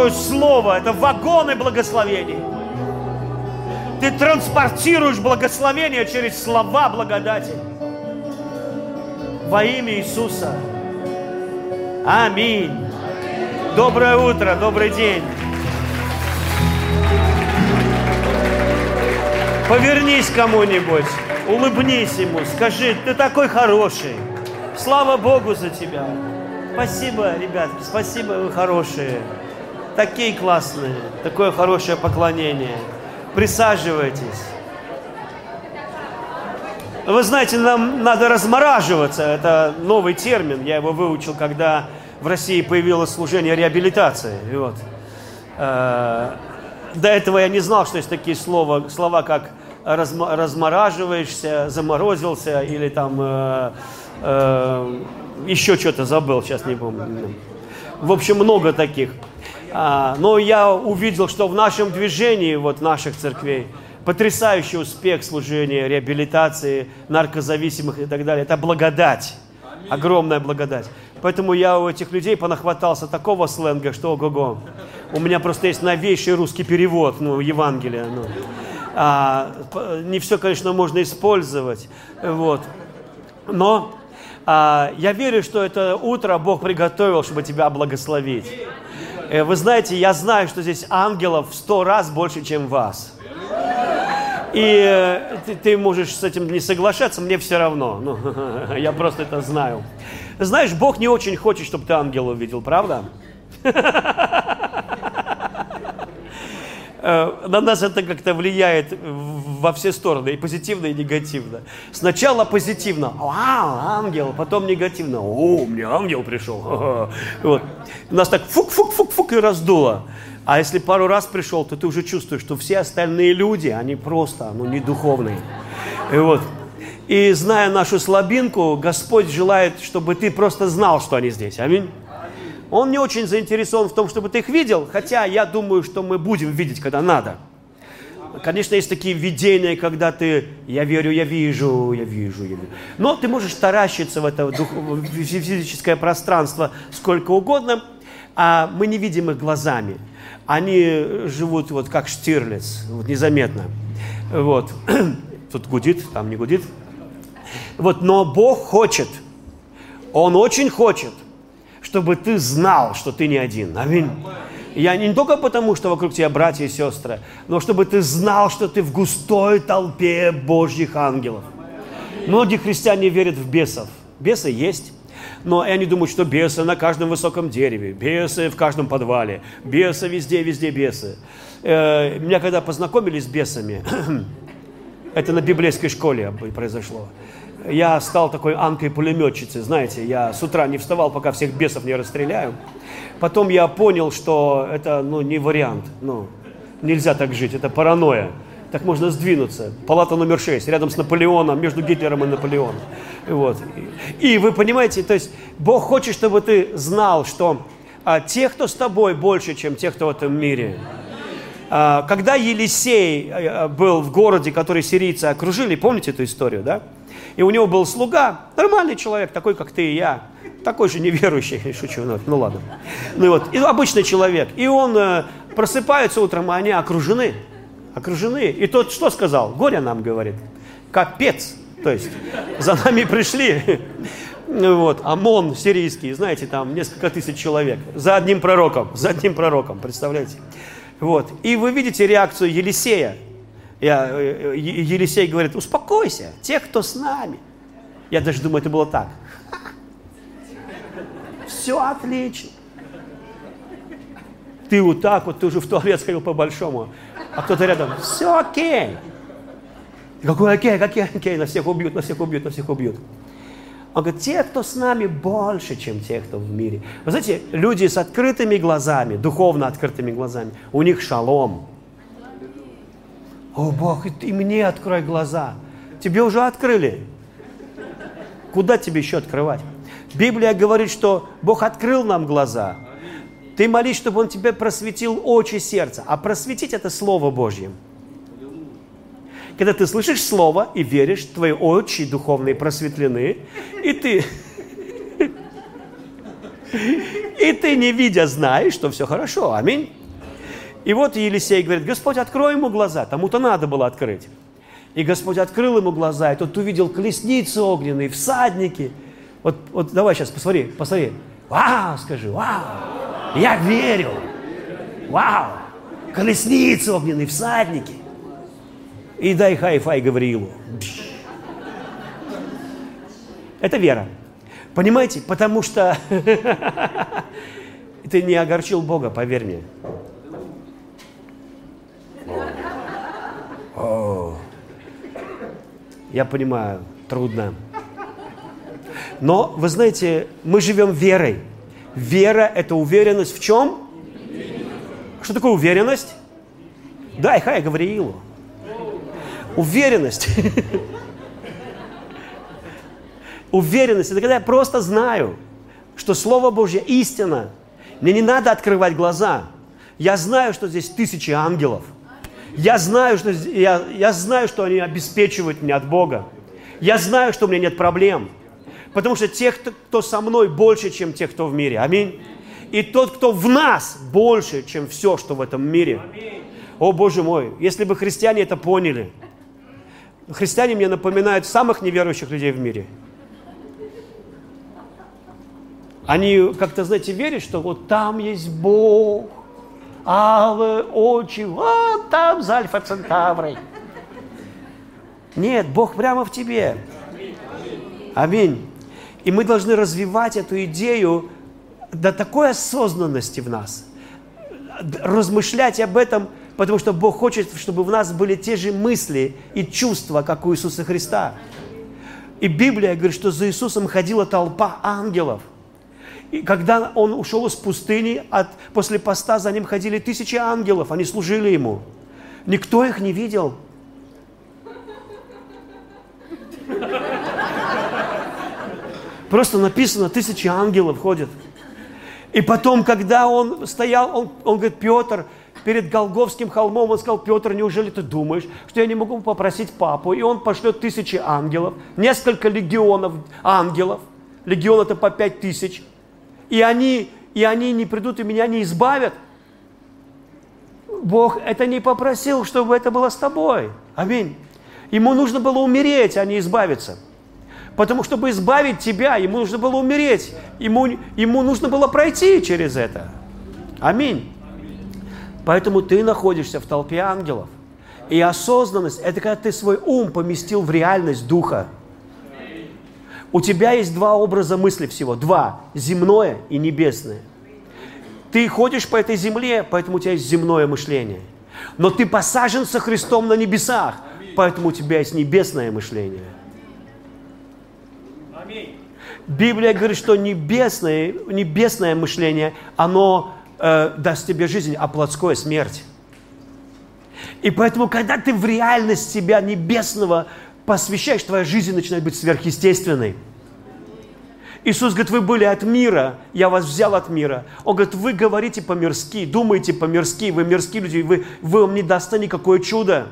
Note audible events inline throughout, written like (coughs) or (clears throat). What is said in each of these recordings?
Твое Слово – это вагоны благословений. Ты транспортируешь благословение через слова благодати. Во имя Иисуса. Аминь. Доброе утро, добрый день. Повернись кому-нибудь, улыбнись ему, скажи, ты такой хороший. Слава Богу за тебя. Спасибо, ребят, спасибо, вы хорошие. Такие классные, такое хорошее поклонение. Присаживайтесь. Вы знаете, нам надо размораживаться. Это новый термин. Я его выучил, когда в России появилось служение реабилитации. Вот. Э, до этого я не знал, что есть такие слова, слова как размораживаешься, заморозился или там э, э, еще что-то забыл, сейчас не помню. В общем, много таких. А, но я увидел, что в нашем движении, вот наших церквей, потрясающий успех служения, реабилитации наркозависимых и так далее. Это благодать, огромная благодать. Поэтому я у этих людей понахватался такого сленга, что ого-го. У меня просто есть новейший русский перевод, ну, Евангелия. Ну. А, не все, конечно, можно использовать, вот. Но а, я верю, что это утро Бог приготовил, чтобы тебя благословить. Э, вы знаете, я знаю, что здесь ангелов в сто раз больше, чем вас. И э, ты, ты можешь с этим не соглашаться, мне все равно. Ну, (laughs) я просто это знаю. Знаешь, Бог не очень хочет, чтобы ты ангела увидел, правда? (laughs) Э, на нас это как-то влияет во все стороны, и позитивно, и негативно. Сначала позитивно, вау, ангел, потом негативно, о, мне ангел пришел. (laughs) Вот. Нас так фук-фук-фук-фук и раздуло. А если пару раз пришел, то ты уже чувствуешь, что все остальные люди, они просто, ну, не духовные. И вот. И зная нашу слабинку, Господь желает, чтобы ты просто знал, что они здесь. Аминь. Он не очень заинтересован в том, чтобы ты их видел, хотя я думаю, что мы будем видеть, когда надо. Конечно, есть такие видения, когда ты, я верю, я вижу, я вижу, я вижу. Но ты можешь таращиться в это в физическое пространство сколько угодно, а мы не видим их глазами. Они живут вот как Штирлиц, вот незаметно. Вот. (clears throat) Тут гудит, там не гудит. Вот, но Бог хочет, Он очень хочет – чтобы ты знал, что ты не один. Аминь. Я не только потому, что вокруг тебя братья и сестры, но чтобы ты знал, что ты в густой толпе Божьих ангелов. Многие христиане верят в бесов. Бесы есть, но они думают, что бесы на каждом высоком дереве, бесы в каждом подвале, бесы везде, везде бесы. Э, меня когда познакомили с бесами, (clears throat) это на библейской школе произошло я стал такой анкой-пулеметчицей, знаете, я с утра не вставал, пока всех бесов не расстреляю. Потом я понял, что это ну, не вариант, ну, нельзя так жить, это паранойя. Так можно сдвинуться. Палата номер 6, рядом с Наполеоном, между Гитлером и Наполеоном. Вот. И вы понимаете, то есть Бог хочет, чтобы ты знал, что а, те, кто с тобой, больше, чем те, кто в этом мире. А, когда Елисей а, был в городе, который сирийцы окружили, помните эту историю, да? И у него был слуга, нормальный человек, такой, как ты и я, такой же неверующий, шучу, ну, ну ладно. Ну вот, и обычный человек. И он э, просыпается утром, а они окружены, окружены. И тот что сказал? Горе нам говорит, капец. То есть за нами пришли, (laughs) вот, ОМОН сирийский, знаете, там несколько тысяч человек, за одним пророком, за одним пророком, представляете? Вот, и вы видите реакцию Елисея, я, э, Елисей говорит, успокойся, те, кто с нами. Я даже думаю, это было так. Все отлично. Ты вот так вот, ты уже в туалет сходил по-большому, а кто-то рядом, все окей. Какой окей, какой окей, на всех убьют, на всех убьют, на всех убьют. Он говорит, те, кто с нами, больше, чем те, кто в мире. Вы знаете, люди с открытыми глазами, духовно открытыми глазами, у них шалом. О, Бог, и мне открой глаза. Тебе уже открыли. Куда тебе еще открывать? Библия говорит, что Бог открыл нам глаза. Ты молись, чтобы Он тебе просветил очи сердца. А просветить – это Слово Божье. Когда ты слышишь Слово и веришь, твои очи духовные просветлены, и ты, и ты, не видя, знаешь, что все хорошо. Аминь. И вот Елисей говорит, Господь, открой ему глаза. Тому-то надо было открыть. И Господь открыл ему глаза, и тот увидел колесницы огненные, всадники. Вот, вот давай сейчас, посмотри, посмотри. Вау, скажи, вау. Я верю. Вау. Колесницы огненные, всадники. И дай хай-фай Гавриилу. Это вера. Понимаете? Потому что (laughs) ты не огорчил Бога, поверь мне. Я понимаю, трудно. Но, вы знаете, мы живем верой. Вера – это уверенность в чем? Что такое уверенность? Дай хай Гавриилу. Уверенность. Уверенность – это когда я просто знаю, что Слово Божье истина. Мне не надо открывать глаза. Я знаю, что здесь тысячи ангелов. Я знаю, что, я, я знаю, что они обеспечивают меня от Бога. Я знаю, что у меня нет проблем. Потому что тех, кто со мной, больше, чем тех, кто в мире. Аминь. И тот, кто в нас, больше, чем все, что в этом мире. О, Боже мой, если бы христиане это поняли. Христиане мне напоминают самых неверующих людей в мире – Они как-то, знаете, верят, что вот там есть Бог, алые очи, вот там за Альфа Центаврой. Нет, Бог прямо в тебе. Аминь. И мы должны развивать эту идею до такой осознанности в нас, размышлять об этом, потому что Бог хочет, чтобы в нас были те же мысли и чувства, как у Иисуса Христа. И Библия говорит, что за Иисусом ходила толпа ангелов. И когда он ушел из пустыни, от, после поста за ним ходили тысячи ангелов, они служили ему. Никто их не видел. Просто написано, тысячи ангелов ходят. И потом, когда он стоял, он, он говорит, Петр, перед Голговским холмом, он сказал, Петр, неужели ты думаешь, что я не могу попросить папу? И он пошлет тысячи ангелов, несколько легионов ангелов. Легион это по пять тысяч и они, и они не придут и меня не избавят. Бог это не попросил, чтобы это было с тобой. Аминь. Ему нужно было умереть, а не избавиться. Потому что, чтобы избавить тебя, ему нужно было умереть. Ему, ему нужно было пройти через это. Аминь. Поэтому ты находишься в толпе ангелов. И осознанность – это когда ты свой ум поместил в реальность Духа. У тебя есть два образа мысли всего. Два. Земное и небесное. Ты ходишь по этой земле, поэтому у тебя есть земное мышление. Но ты посажен со Христом на небесах, поэтому у тебя есть небесное мышление. Библия говорит, что небесное, небесное мышление, оно э, даст тебе жизнь, а плотское смерть. И поэтому, когда ты в реальность себя небесного посвящаешь, твоя жизнь начинает быть сверхъестественной. Иисус говорит, вы были от мира, я вас взял от мира. Он говорит, вы говорите по-мирски, думаете по-мирски, вы мирские люди, вы, вы вам не дасте никакое чудо.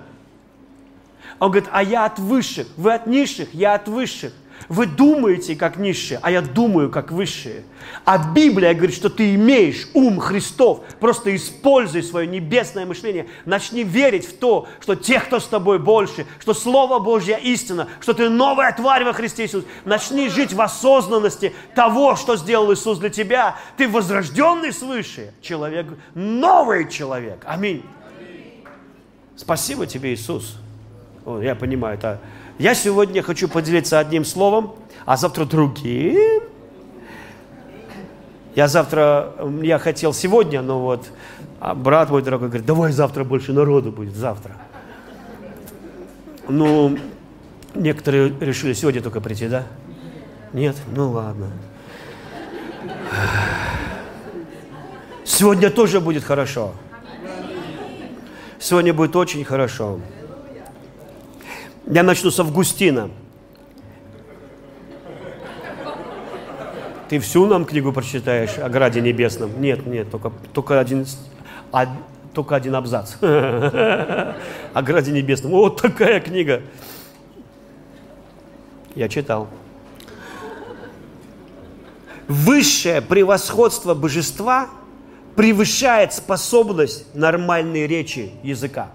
Он говорит, а я от высших, вы от низших, я от высших. Вы думаете как низшие, а я думаю как высшие. А Библия говорит, что ты имеешь ум Христов. Просто используй свое небесное мышление. Начни верить в то, что тех, кто с тобой больше, что Слово Божье истина, что ты новая тварь во Христе Иисус. Начни жить в осознанности того, что сделал Иисус для тебя. Ты возрожденный свыше человек, новый человек. Аминь. Спасибо тебе, Иисус. Я понимаю, это я сегодня хочу поделиться одним словом, а завтра другим. Я завтра, я хотел сегодня, но вот а брат мой дорогой говорит, давай завтра больше народу будет, завтра. Ну, некоторые решили сегодня только прийти, да? Нет? Ну ладно. Сегодня тоже будет хорошо. Сегодня будет очень хорошо. Я начну с Августина. Ты всю нам книгу прочитаешь о Граде Небесном? Нет, нет, только, только, один, а, только один абзац. (laughs) О Граде Небесном. Вот такая книга. Я читал. Высшее превосходство божества превышает способность нормальной речи языка.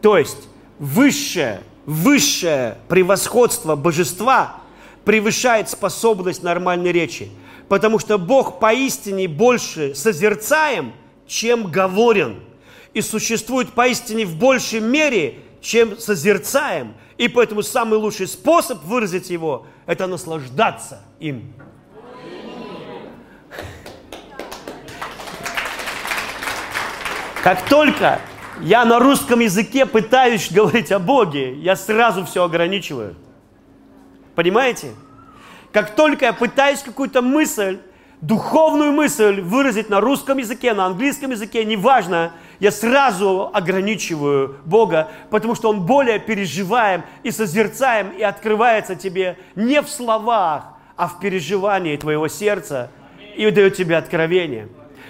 То есть высшее, высшее превосходство божества превышает способность нормальной речи. Потому что Бог поистине больше созерцаем, чем говорен. И существует поистине в большей мере, чем созерцаем. И поэтому самый лучший способ выразить его – это наслаждаться им. Как только я на русском языке пытаюсь говорить о Боге, я сразу все ограничиваю. Понимаете? Как только я пытаюсь какую-то мысль, духовную мысль выразить на русском языке, на английском языке, неважно, я сразу ограничиваю Бога, потому что Он более переживаем и созерцаем, и открывается тебе не в словах, а в переживании твоего сердца и дает тебе откровение.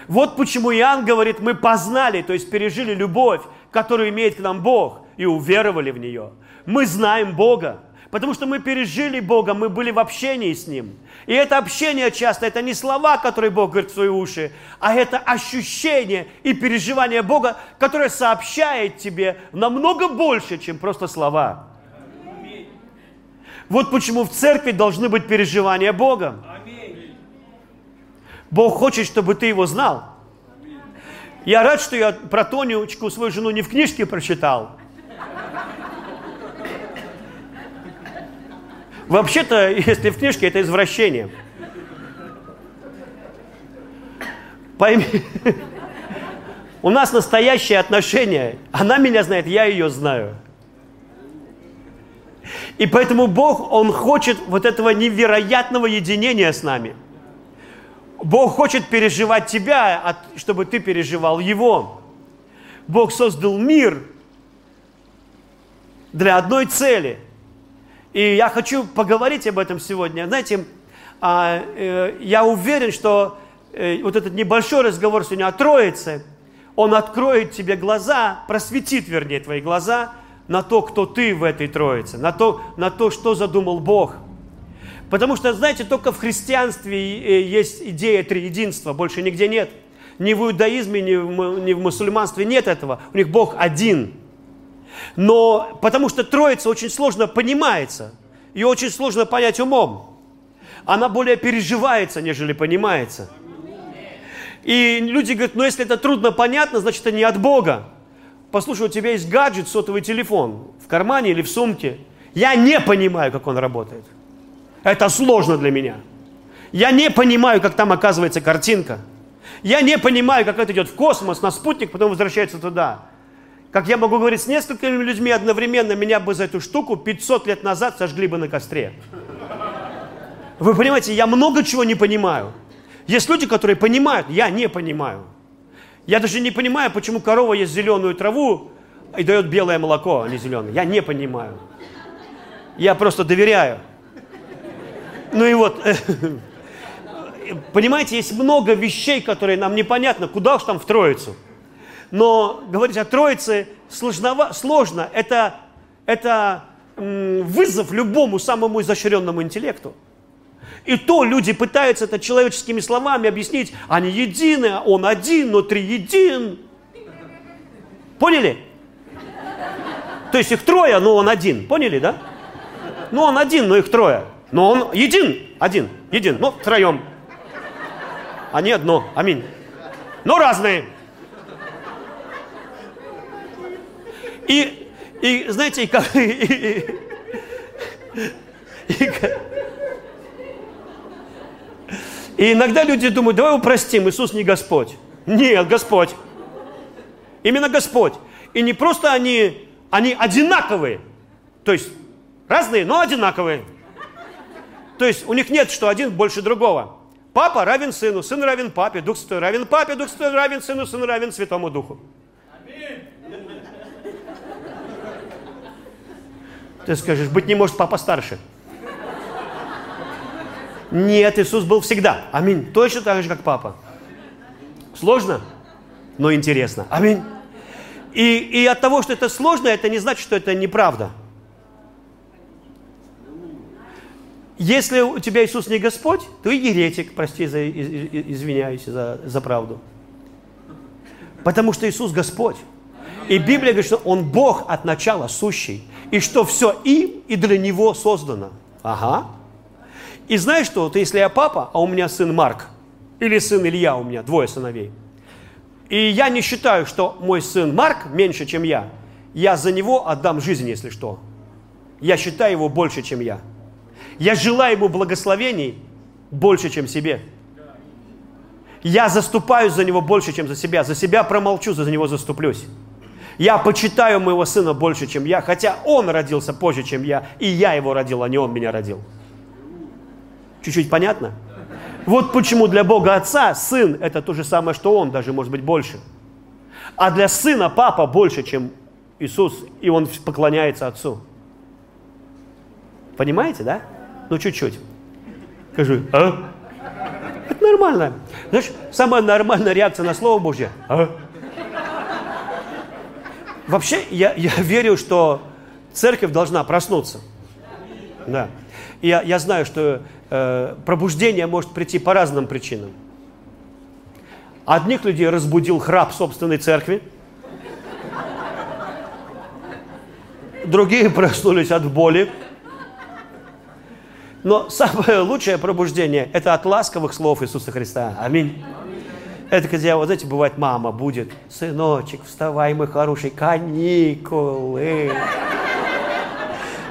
Вот почему Иоанн говорит, мы познали, то есть пережили любовь, которую имеет к нам Бог, и уверовали в нее. Мы знаем Бога, потому что мы пережили Бога, мы были в общении с Ним. И это общение часто, это не слова, которые Бог говорит в свои уши, а это ощущение и переживание Бога, которое сообщает тебе намного больше, чем просто слова. Вот почему в церкви должны быть переживания Бога. Бог хочет, чтобы ты его знал. Я рад, что я про Тонечку, свою жену, не в книжке прочитал. Вообще-то, если в книжке, это извращение. Пойми, (laughs) у нас настоящее отношение. Она меня знает, я ее знаю. И поэтому Бог, Он хочет вот этого невероятного единения с нами – Бог хочет переживать тебя, чтобы ты переживал Его. Бог создал мир для одной цели. И я хочу поговорить об этом сегодня. Знаете, а, э, я уверен, что э, вот этот небольшой разговор сегодня о Троице, он откроет тебе глаза, просветит, вернее, твои глаза на то, кто ты в этой Троице, на то, на то что задумал Бог – Потому что, знаете, только в христианстве э, есть идея триединства, больше нигде нет. Ни в иудаизме, ни в, ни в мусульманстве нет этого. У них Бог один. Но потому что Троица очень сложно понимается. Ее очень сложно понять умом. Она более переживается, нежели понимается. И люди говорят, ну если это трудно понятно, значит это не от Бога. Послушай, у тебя есть гаджет, сотовый телефон в кармане или в сумке. Я не понимаю, как он работает. Это сложно для меня. Я не понимаю, как там оказывается картинка. Я не понимаю, как это идет в космос, на спутник, потом возвращается туда. Как я могу говорить с несколькими людьми одновременно, меня бы за эту штуку 500 лет назад сожгли бы на костре. Вы понимаете, я много чего не понимаю. Есть люди, которые понимают, я не понимаю. Я даже не понимаю, почему корова ест зеленую траву и дает белое молоко, а не зеленое. Я не понимаю. Я просто доверяю. Ну и вот, (laughs) понимаете, есть много вещей, которые нам непонятно, куда уж там в Троицу. Но говорить о Троице сложно, сложно. Это, это вызов любому самому изощренному интеллекту. И то люди пытаются это человеческими словами объяснить. Они едины, он один, но три един. Поняли? То есть их трое, но он один. Поняли, да? Ну, он один, но их трое. Но он един, один, един, ну, втроем. Они одно, аминь. Но разные. И, и знаете, и, как, (laughs) и, и, и, и иногда люди думают, давай его простим, Иисус не Господь. Нет, Господь. Именно Господь. И не просто они, они одинаковые. То есть разные, но одинаковые. То есть у них нет, что один больше другого. Папа равен сыну, сын равен папе, дух святой равен папе, дух святой равен сыну, сын равен святому духу. Ты скажешь, быть не может папа старше. Нет, Иисус был всегда. Аминь. Точно так же, как папа. Сложно, но интересно. Аминь. И, и от того, что это сложно, это не значит, что это неправда. Если у тебя Иисус не Господь, и еретик, прости, за, извиняюсь за, за правду. Потому что Иисус Господь. И Библия говорит, что Он Бог от начала сущий. И что все им и для Него создано. Ага. И знаешь что, вот если я папа, а у меня сын Марк, или сын Илья, у меня двое сыновей, и я не считаю, что мой сын Марк меньше, чем я, я за него отдам жизнь, если что. Я считаю его больше, чем я. Я желаю ему благословений больше, чем себе. Я заступаюсь за него больше, чем за себя. За себя промолчу, за него заступлюсь. Я почитаю моего сына больше, чем я, хотя он родился позже, чем я, и я его родил, а не он меня родил. Чуть-чуть понятно? Вот почему для Бога Отца сын – это то же самое, что он, даже может быть больше. А для сына папа больше, чем Иисус, и он поклоняется Отцу. Понимаете, да? Ну, чуть-чуть. Скажи, а? Это нормально. Знаешь, самая нормальная реакция на Слово Божье. А? Вообще, я, я верю, что церковь должна проснуться. Да. Я, я знаю, что э, пробуждение может прийти по разным причинам. Одних людей разбудил храп собственной церкви. Другие проснулись от боли. Но самое (laughs) лучшее пробуждение – это от ласковых слов Иисуса Христа. Аминь. Это когда, вот знаете, бывает, мама будет, сыночек, вставай, мой хороший, каникулы.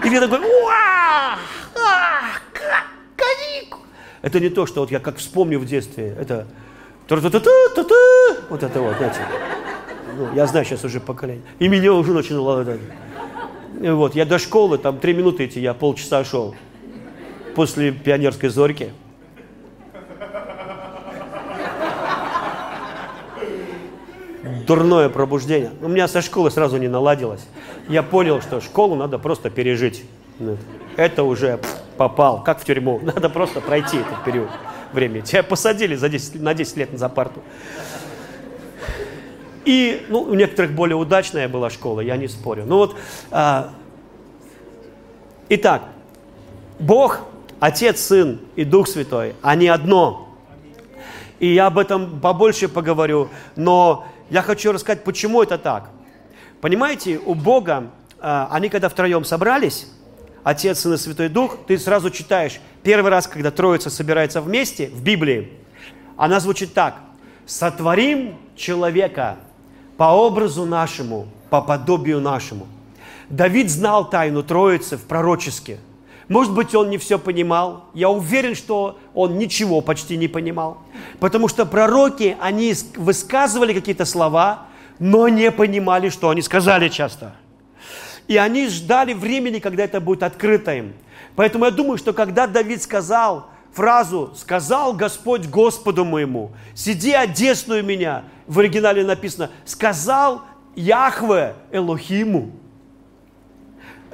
И ты такой, уа, каникулы. Это не то, что вот я как вспомню в детстве, это вот это вот, знаете. Ну, я знаю сейчас уже поколение. И меня уже начинало вот, я до школы, там три минуты идти, я полчаса шел после пионерской зорьки. Дурное пробуждение. У меня со школы сразу не наладилось. Я понял, что школу надо просто пережить. Это уже попал, как в тюрьму. (laughs) Надо просто пройти этот период времени. Тебя посадили за 10, на 10 лет за парту. И ну, у некоторых более удачная была школа, я не спорю. Ну вот, а, итак, Бог Отец, Сын и Дух Святой, они одно. И я об этом побольше поговорю, но я хочу рассказать, почему это так. Понимаете, у Бога, а, они когда втроем собрались, Отец, Сын и Святой Дух, ты сразу читаешь, первый раз, когда Троица собирается вместе в Библии, она звучит так. «Сотворим человека по образу нашему, по подобию нашему». Давид знал тайну Троицы в пророческе – может быть, он не все понимал. Я уверен, что он ничего почти не понимал. Потому что пророки, они высказывали какие-то слова, но не понимали, что они сказали часто. И они ждали времени, когда это будет открыто им. Поэтому я думаю, что когда Давид сказал фразу «сказал Господь Господу моему, сиди одесную меня», в оригинале написано «сказал Яхве Элохиму»,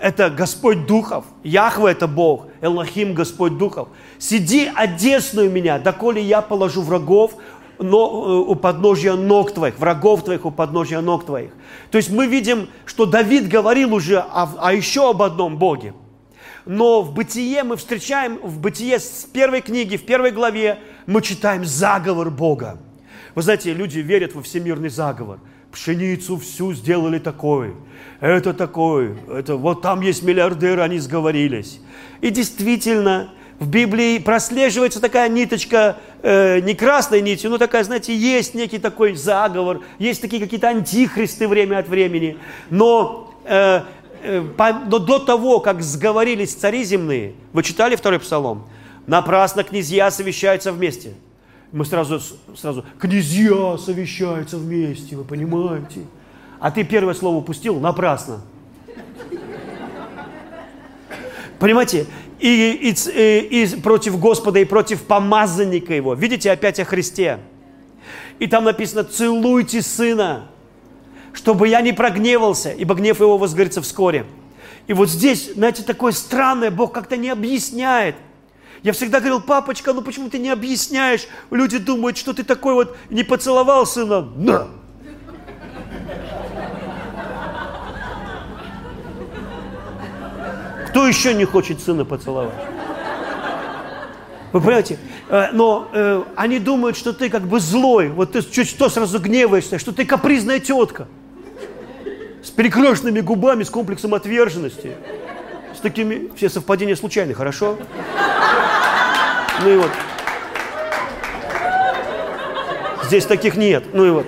это Господь Духов, Яхве это Бог, Элохим Господь Духов. Сиди одесную меня, доколе я положу врагов но, э, у подножия ног твоих, врагов твоих у подножия ног твоих. То есть мы видим, что Давид говорил уже о, о еще об одном Боге. Но в Бытие мы встречаем, в Бытие с первой книги, в первой главе мы читаем заговор Бога. Вы знаете, люди верят во всемирный заговор. Пшеницу всю сделали такой – это такой, это вот там есть миллиардеры, они сговорились. И действительно, в Библии прослеживается такая ниточка, э, не красной нитью, но такая, знаете, есть некий такой заговор, есть такие какие-то антихристы время от времени. Но, э, э, по, но до того, как сговорились цари земные, вы читали второй псалом? Напрасно князья совещаются вместе. Мы сразу, сразу, князья совещаются вместе, вы понимаете? а ты первое слово упустил напрасно. Понимаете? И, и, и, и против Господа, и против помазанника его. Видите, опять о Христе. И там написано, целуйте сына, чтобы я не прогневался, ибо гнев его возгорится вскоре. И вот здесь, знаете, такое странное, Бог как-то не объясняет. Я всегда говорил, папочка, ну почему ты не объясняешь? Люди думают, что ты такой вот не поцеловал сына. На! Кто еще не хочет сына поцеловать? Вы понимаете? Э, но э, они думают, что ты как бы злой, вот ты чуть что сразу гневаешься, что ты капризная тетка с перекрещенными губами, с комплексом отверженности. С такими... Все совпадения случайны, хорошо? Ну и вот. Здесь таких нет. Ну и вот.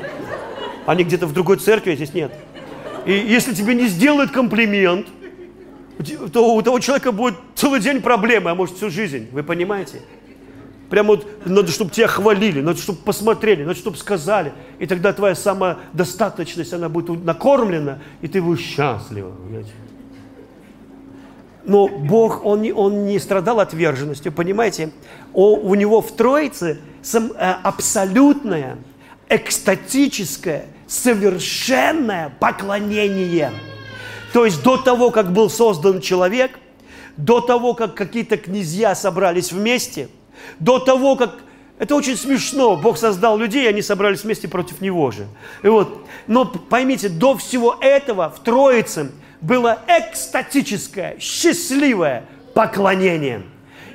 Они где-то в другой церкви, а здесь нет. И если тебе не сделают комплимент, то у того человека будет целый день проблемы, а может всю жизнь. Вы понимаете? Прямо вот надо, чтобы тебя хвалили, надо, чтобы посмотрели, надо, чтобы сказали. И тогда твоя самодостаточность, она будет накормлена, и ты будешь счастлива. Понимаете? Но Бог, он не, он не страдал отверженностью, понимаете? О, у него в Троице сам, э, абсолютное, экстатическое, совершенное поклонение. То есть до того, как был создан человек, до того, как какие-то князья собрались вместе, до того, как... Это очень смешно. Бог создал людей, они собрались вместе против Него же. И вот. Но поймите, до всего этого в Троице было экстатическое, счастливое поклонение.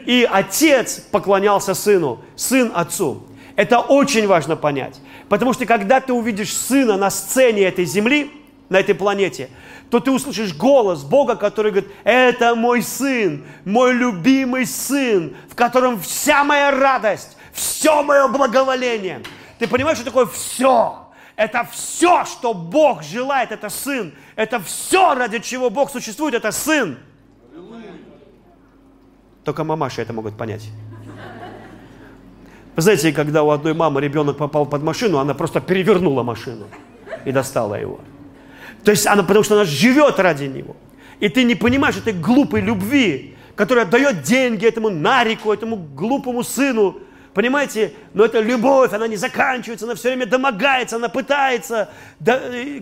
И отец поклонялся сыну, сын отцу. Это очень важно понять. Потому что когда ты увидишь сына на сцене этой земли, на этой планете, то ты услышишь голос Бога, который говорит, это мой сын, мой любимый сын, в котором вся моя радость, все мое благоволение. Ты понимаешь, что такое все? Это все, что Бог желает, это сын. Это все, ради чего Бог существует, это сын. Только мамаши это могут понять. Вы знаете, когда у одной мамы ребенок попал под машину, она просто перевернула машину и достала его. То есть она, потому что она живет ради него. И ты не понимаешь этой глупой любви, которая дает деньги этому Нарику, этому глупому сыну. Понимаете? Но эта любовь, она не заканчивается, она все время домогается, она пытается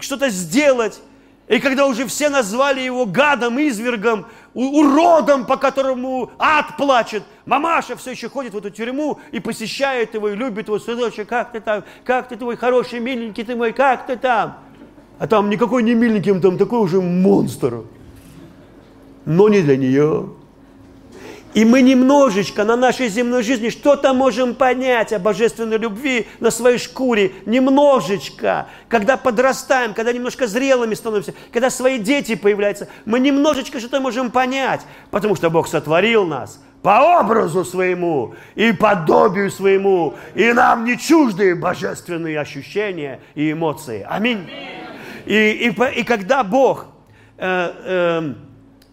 что-то сделать. И когда уже все назвали его гадом, извергом, уродом, по которому ад плачет, мамаша все еще ходит в эту тюрьму и посещает его, и любит его, сыночек, как ты там, как ты твой хороший, миленький ты мой, как ты там? А там никакой не миленький, там такой уже монстр. Но не для нее. И мы немножечко на нашей земной жизни что-то можем понять о божественной любви на своей шкуре. Немножечко. Когда подрастаем, когда немножко зрелыми становимся, когда свои дети появляются, мы немножечко что-то можем понять. Потому что Бог сотворил нас по образу своему и подобию своему. И нам не чужды божественные ощущения и эмоции. Аминь. И, и, и когда Бог э, э,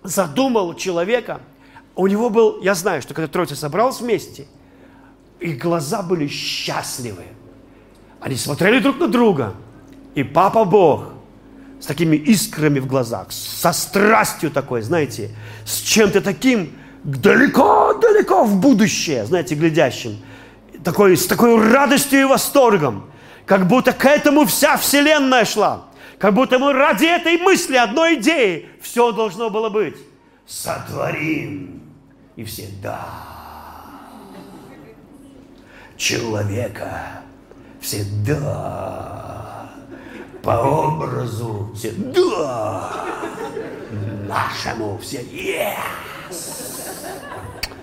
задумал человека, у него был, я знаю, что когда Троица собралась вместе, их глаза были счастливы. Они смотрели друг на друга. И Папа Бог с такими искрами в глазах, со страстью такой, знаете, с чем-то таким далеко-далеко в будущее, знаете, глядящим, такой, с такой радостью и восторгом, как будто к этому вся вселенная шла. Как будто мы ради этой мысли, одной идеи, все должно было быть. Сотворим. И все, да. Человека. Все, да. По образу. Все, да. Нашему. Все, yes.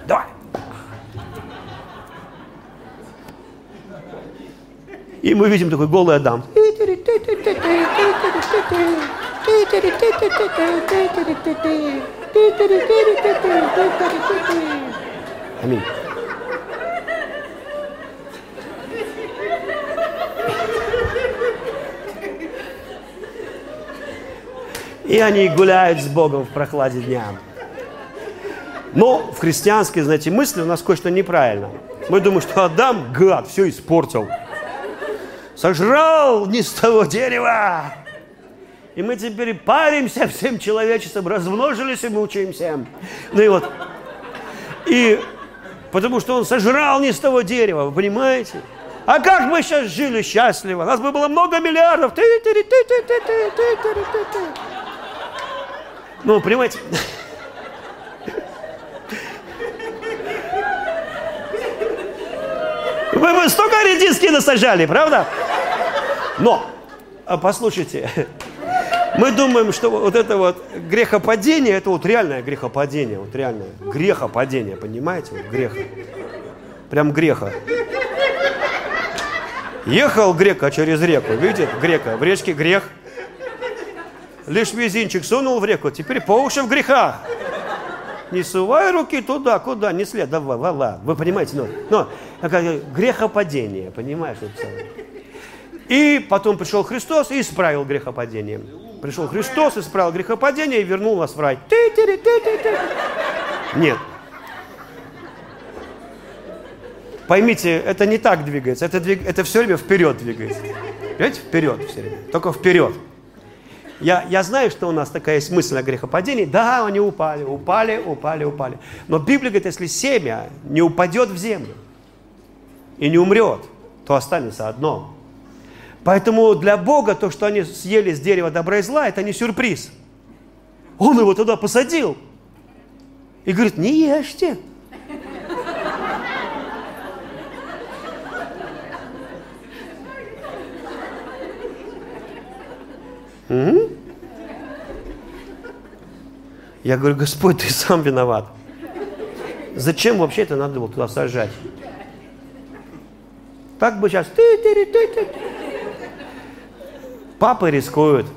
Давай. И мы видим такой голый Адам. Аминь. И они гуляют с Богом в прохладе дня. Но в христианской, знаете, мысли у нас кое-что неправильно. Мы думаем, что Адам, гад, все испортил сожрал не с того дерева. И мы теперь паримся всем человечеством, размножились и мучаемся. Ну и вот. И потому что он сожрал не с того дерева, вы понимаете? А как мы сейчас жили счастливо? У нас бы было много миллиардов. Ну, понимаете? Вы бы столько редиски насажали, правда? Но, а послушайте, мы думаем, что вот это вот грехопадение, это вот реальное грехопадение, вот реальное грехопадение, понимаете, вот грех. прям греха. Ехал грека через реку, видите, грека, в речке грех. Лишь мизинчик сунул в реку, теперь по уши в грехах. Не сувай руки туда, куда, не след, давай, ла, Вы понимаете, ну, ну грехопадение, понимаешь? И потом пришел Христос и исправил грехопадение. Пришел Христос, исправил грехопадение и вернул нас в рай. Нет. Поймите, это не так двигается, это, двиг... это все время вперед двигается. Понимаете, вперед все время, только вперед. Я, я знаю, что у нас такая есть мысль о грехопадении. Да, они упали, упали, упали, упали. Но Библия говорит, если семя не упадет в землю и не умрет, то останется одно. Поэтому для Бога то, что они съели с дерева добра и зла, это не сюрприз. Он его туда посадил. И говорит, не ешьте. Угу. Я говорю, Господь, ты сам виноват. Зачем вообще это надо было туда сажать? Так бы сейчас... Папы рискуют.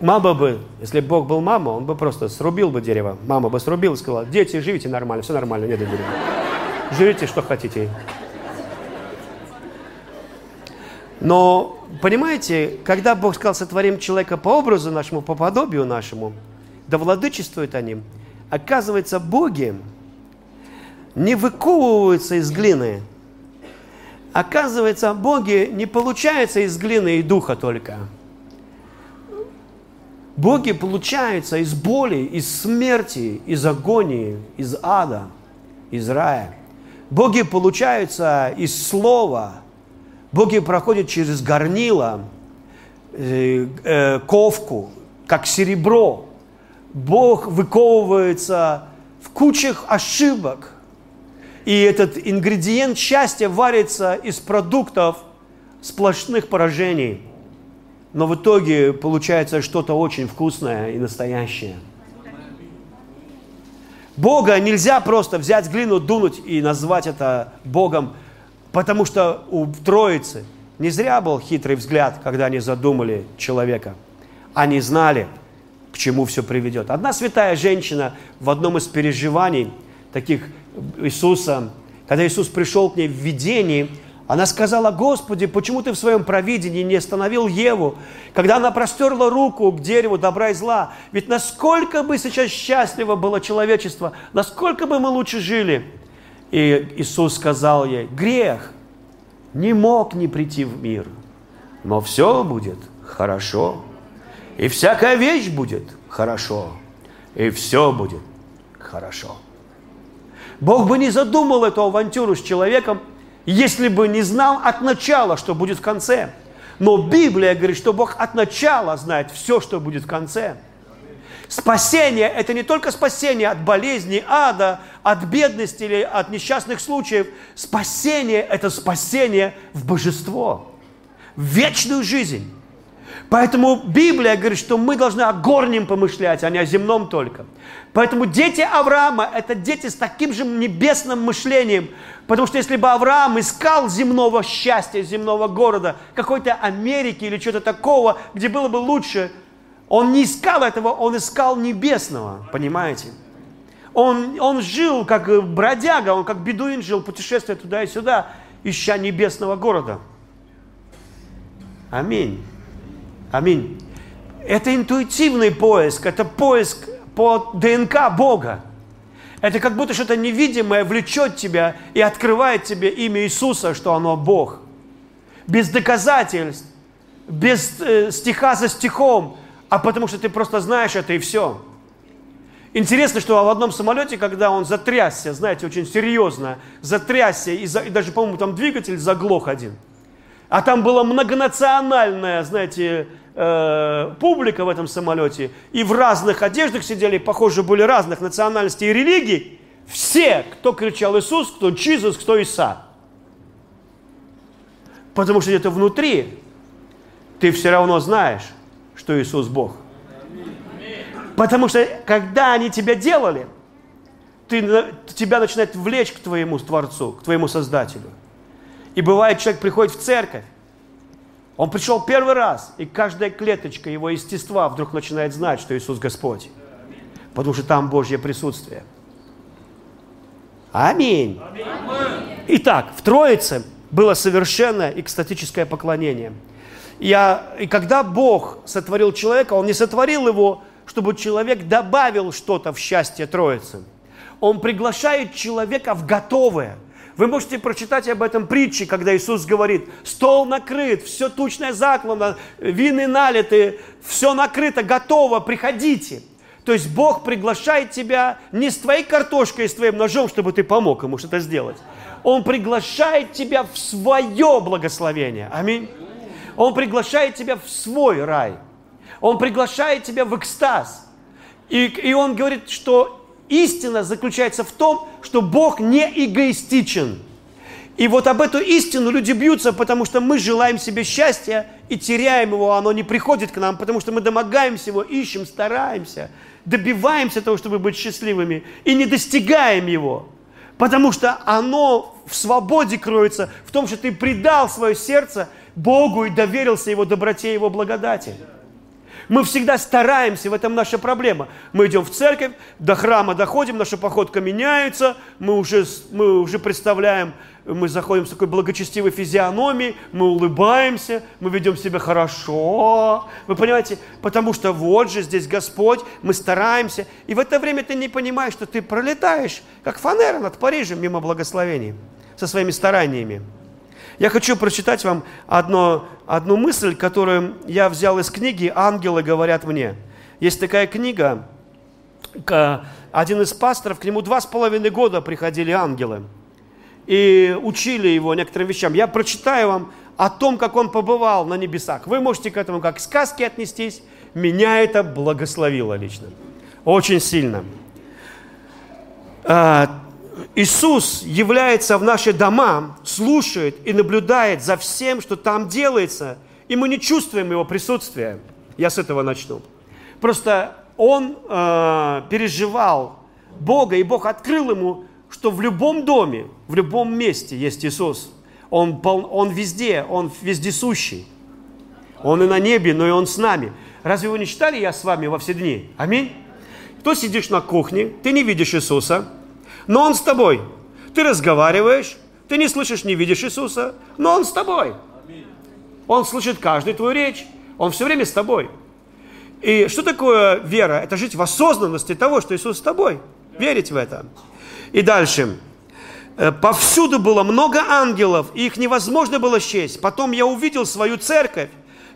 Мама бы, если Бог был мама, он бы просто срубил бы дерево. Мама бы срубила и сказала, дети, живите нормально, все нормально, нет дерева. Живите, что хотите. Но, понимаете, когда Бог сказал, сотворим человека по образу нашему, по подобию нашему, да владычествует они, оказывается, боги не выковываются из глины. Оказывается, боги не получаются из глины и духа только. Боги получаются из боли, из смерти, из агонии, из ада, из рая. Боги получаются из слова – Боги проходят через горнило, э, э, ковку, как серебро. Бог выковывается в кучах ошибок. И этот ингредиент счастья варится из продуктов сплошных поражений. Но в итоге получается что-то очень вкусное и настоящее. Бога нельзя просто взять глину, дунуть и назвать это Богом – Потому что у Троицы не зря был хитрый взгляд, когда они задумали человека. Они знали, к чему все приведет. Одна святая женщина в одном из переживаний таких Иисуса, когда Иисус пришел к ней в видении, она сказала, Господи, почему ты в своем провидении не остановил Еву, когда она простерла руку к дереву добра и зла? Ведь насколько бы сейчас счастливо было человечество, насколько бы мы лучше жили – и Иисус сказал ей, грех не мог не прийти в мир, но все будет хорошо. И всякая вещь будет хорошо. И все будет хорошо. Бог бы не задумал эту авантюру с человеком, если бы не знал от начала, что будет в конце. Но Библия говорит, что Бог от начала знает все, что будет в конце – Спасение – это не только спасение от болезни, ада, от бедности или от несчастных случаев. Спасение – это спасение в божество, в вечную жизнь. Поэтому Библия говорит, что мы должны о горнем помышлять, а не о земном только. Поэтому дети Авраама – это дети с таким же небесным мышлением. Потому что если бы Авраам искал земного счастья, земного города, какой-то Америки или чего-то такого, где было бы лучше – он не искал этого, он искал небесного, понимаете? Он, он жил как бродяга, он как бедуин жил, путешествуя туда и сюда, ища небесного города. Аминь. Аминь. Это интуитивный поиск, это поиск по ДНК Бога. Это как будто что-то невидимое влечет тебя и открывает тебе имя Иисуса, что оно Бог. Без доказательств, без э, стиха за стихом, а потому что ты просто знаешь это и все. Интересно, что в одном самолете, когда он затрясся, знаете, очень серьезно, затрясся, и, за, и даже, по-моему, там двигатель заглох один. А там была многонациональная, знаете, э, публика в этом самолете, и в разных одеждах сидели, похоже, были разных национальностей и религий. Все, кто кричал Иисус, кто Чизус, кто Иса. Потому что где-то внутри ты все равно знаешь, что Иисус Бог. Потому что когда они тебя делали, ты, тебя начинает влечь к твоему Творцу, к твоему Создателю. И бывает, человек приходит в церковь, он пришел первый раз, и каждая клеточка его естества вдруг начинает знать, что Иисус Господь. Потому что там Божье присутствие. Аминь. Итак, в Троице было совершенное экстатическое поклонение. Я, и когда Бог сотворил человека, Он не сотворил его, чтобы человек добавил что-то в счастье Троицы. Он приглашает человека в готовое. Вы можете прочитать об этом притче, когда Иисус говорит, стол накрыт, все тучное заклано, вины налиты, все накрыто, готово, приходите. То есть Бог приглашает тебя не с твоей картошкой и с твоим ножом, чтобы ты помог ему что-то сделать. Он приглашает тебя в свое благословение. Аминь. Он приглашает тебя в свой рай. Он приглашает тебя в экстаз. И, и он говорит, что истина заключается в том, что Бог не эгоистичен. И вот об эту истину люди бьются, потому что мы желаем себе счастья и теряем его, оно не приходит к нам, потому что мы домогаемся его, ищем, стараемся, добиваемся того, чтобы быть счастливыми, и не достигаем его. Потому что оно в свободе кроется, в том, что ты предал свое сердце Богу и доверился Его доброте Его благодати. Мы всегда стараемся, в этом наша проблема. Мы идем в церковь, до храма доходим, наша походка меняется, мы уже, мы уже представляем, мы заходим с такой благочестивой физиономией, мы улыбаемся, мы ведем себя хорошо. Вы понимаете? Потому что вот же здесь Господь, мы стараемся. И в это время ты не понимаешь, что ты пролетаешь, как фанера над Парижем мимо благословений, со своими стараниями. Я хочу прочитать вам одно, одну мысль, которую я взял из книги «Ангелы говорят мне». Есть такая книга, один из пасторов, к нему два с половиной года приходили ангелы и учили его некоторым вещам. Я прочитаю вам о том, как он побывал на небесах. Вы можете к этому как к сказке отнестись. Меня это благословило лично. Очень сильно. Иисус является в наши дома, слушает и наблюдает за всем, что там делается, и мы не чувствуем Его присутствия. Я с этого начну. Просто Он э, переживал Бога, и Бог открыл ему, что в любом доме, в любом месте есть Иисус. Он, он везде, Он вездесущий. Он и на небе, но и Он с нами. Разве вы не читали «Я с вами во все дни»? Аминь. Кто сидишь на кухне, ты не видишь Иисуса – но Он с тобой. Ты разговариваешь, ты не слышишь, не видишь Иисуса, но Он с тобой. Он слышит каждую твою речь, Он все время с тобой. И что такое вера? Это жить в осознанности того, что Иисус с тобой. Верить в это. И дальше. «Э, повсюду было много ангелов, и их невозможно было счесть. Потом я увидел свою церковь,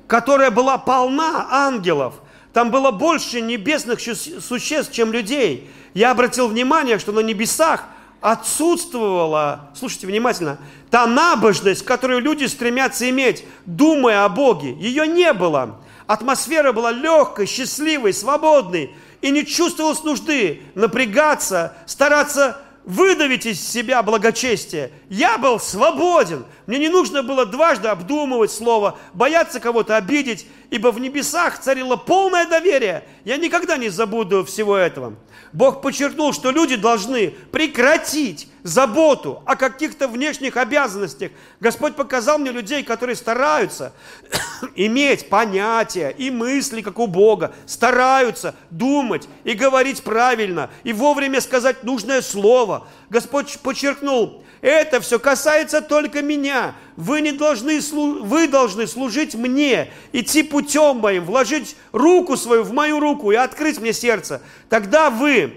которая была полна ангелов. Там было больше небесных существ, чем людей я обратил внимание, что на небесах отсутствовала, слушайте внимательно, та набожность, которую люди стремятся иметь, думая о Боге. Ее не было. Атмосфера была легкой, счастливой, свободной, и не чувствовалось нужды напрягаться, стараться выдавить из себя благочестие. Я был свободен. Мне не нужно было дважды обдумывать слово, бояться кого-то обидеть, ибо в небесах царило полное доверие. Я никогда не забуду всего этого. Бог подчеркнул, что люди должны прекратить заботу о каких-то внешних обязанностях. Господь показал мне людей, которые стараются (coughs) иметь понятия и мысли, как у Бога, стараются думать и говорить правильно, и вовремя сказать нужное слово. Господь подчеркнул, это все касается только меня. Вы, не должны, вы должны служить мне, идти путем моим, вложить руку свою в мою руку и открыть мне сердце. Тогда вы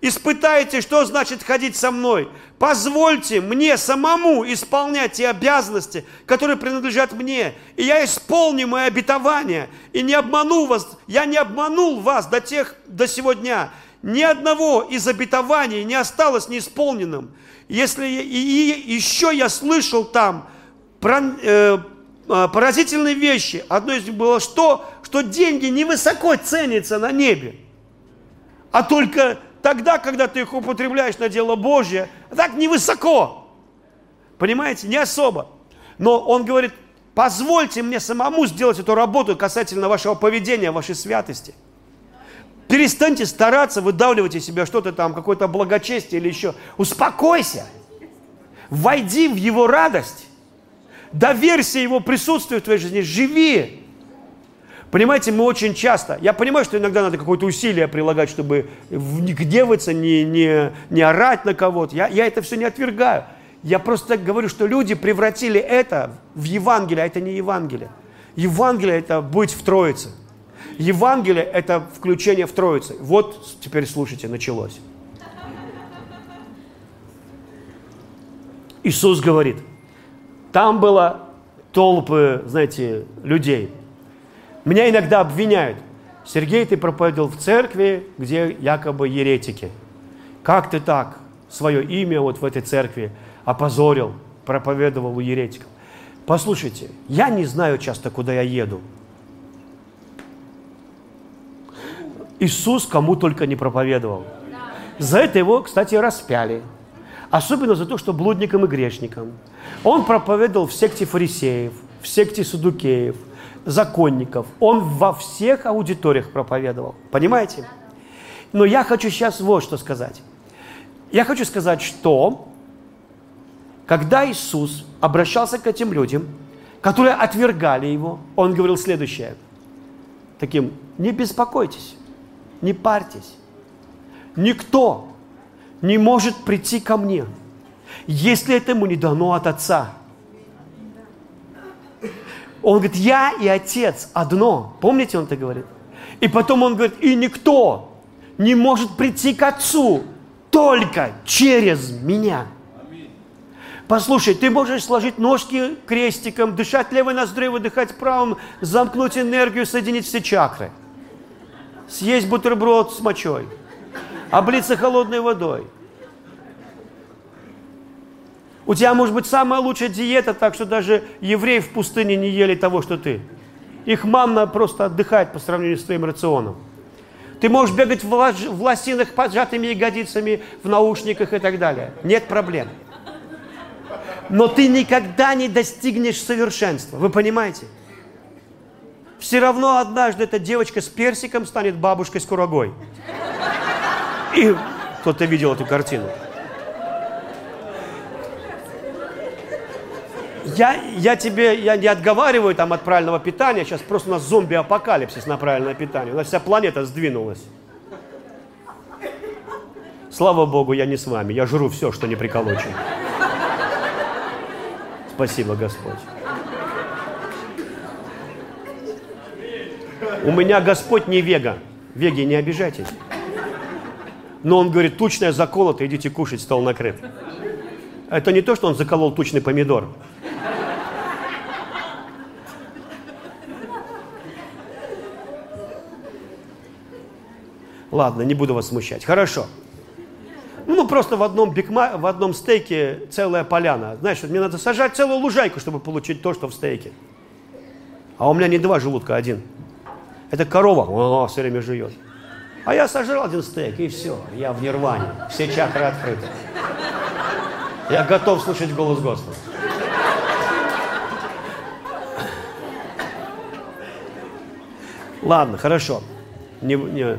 испытаете, что значит ходить со мной. Позвольте мне самому исполнять те обязанности, которые принадлежат мне. И я исполню мои обетования. И не обману вас, я не обманул вас до тех, до сегодня. Ни одного из обетований не осталось неисполненным. Если и, еще я слышал там про, э, э, поразительные вещи. Одно из них было что? Что деньги невысоко ценятся на небе, а только тогда, когда ты их употребляешь на дело Божье, так невысоко. Понимаете, не особо. Но он говорит, позвольте мне самому сделать эту работу касательно вашего поведения, вашей святости. Перестаньте стараться выдавливать из себя что-то там, какое-то благочестие или еще. Успокойся. Войди в его радость. Доверься его присутствию в твоей жизни. Живи. Понимаете, мы очень часто, я понимаю, что иногда надо какое-то усилие прилагать, чтобы не гневаться, не, не, не орать на кого-то. Я, я это все не отвергаю. Я просто говорю, что люди превратили это в Евангелие, а это не Евангелие. Евангелие – это быть в Троице. Евангелие – это включение в Троице. Вот теперь слушайте, началось. Иисус говорит, там было толпы, знаете, людей. Меня иногда обвиняют. Сергей, ты проповедовал в церкви, где якобы еретики. Как ты так свое имя вот в этой церкви опозорил, проповедовал у еретиков? Послушайте, я не знаю часто, куда я еду. Иисус кому только не проповедовал. За это его, кстати, распяли. Особенно за то, что блудникам и грешникам. Он проповедовал в секте фарисеев, в секте садукеев, законников. Он во всех аудиториях проповедовал. Понимаете? Но я хочу сейчас вот что сказать. Я хочу сказать, что когда Иисус обращался к этим людям, которые отвергали Его, Он говорил следующее. Таким, не беспокойтесь, не парьтесь. Никто не может прийти ко мне, если это ему не дано от Отца. Он говорит, я и Отец одно. Помните, он это говорит? И потом он говорит, и никто не может прийти к Отцу только через меня. Послушай, ты можешь сложить ножки крестиком, дышать левой ноздрой, выдыхать правым, замкнуть энергию, соединить все чакры. Съесть бутерброд с мочой, облиться холодной водой. У тебя может быть самая лучшая диета, так что даже евреи в пустыне не ели того, что ты. Их манна просто отдыхать по сравнению с твоим рационом. Ты можешь бегать в, в лосинах поджатыми ягодицами, в наушниках и так далее. Нет проблем но ты никогда не достигнешь совершенства. Вы понимаете? Все равно однажды эта девочка с персиком станет бабушкой с курагой. И кто-то видел эту картину. Я, я тебе я не отговариваю там от правильного питания, сейчас просто у нас зомби-апокалипсис на правильное питание. У нас вся планета сдвинулась. Слава Богу, я не с вами, я жру все, что не приколочено. Спасибо, Господь. У меня Господь не вега. Веги, не обижайтесь. Но он говорит, тучная заколота, идите кушать, стол накрыт. Это не то, что он заколол тучный помидор. Ладно, не буду вас смущать. Хорошо. Ну, просто в одном, бигма, в одном стейке целая поляна. Знаешь, мне надо сажать целую лужайку, чтобы получить то, что в стейке. А у меня не два желудка, один. Это корова, о, все время жует. А я сожрал один стейк, и все, я в нирване. Все чакры открыты. Я готов слушать голос Господа. Ладно, хорошо. Не, не,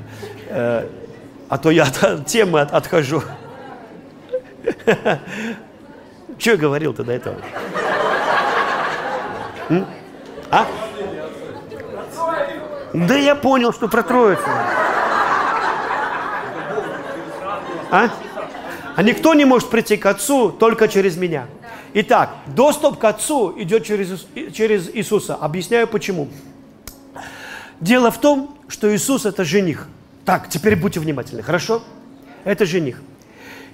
э, а то я от темы от, отхожу. Я говорил-то до этого? А? Да я понял, что про Троицу. А? А никто не может прийти к Отцу только через меня. Итак, доступ к Отцу идет через, через Иисуса. Объясняю почему. Дело в том, что Иисус это жених. Так, теперь будьте внимательны, хорошо? Это жених.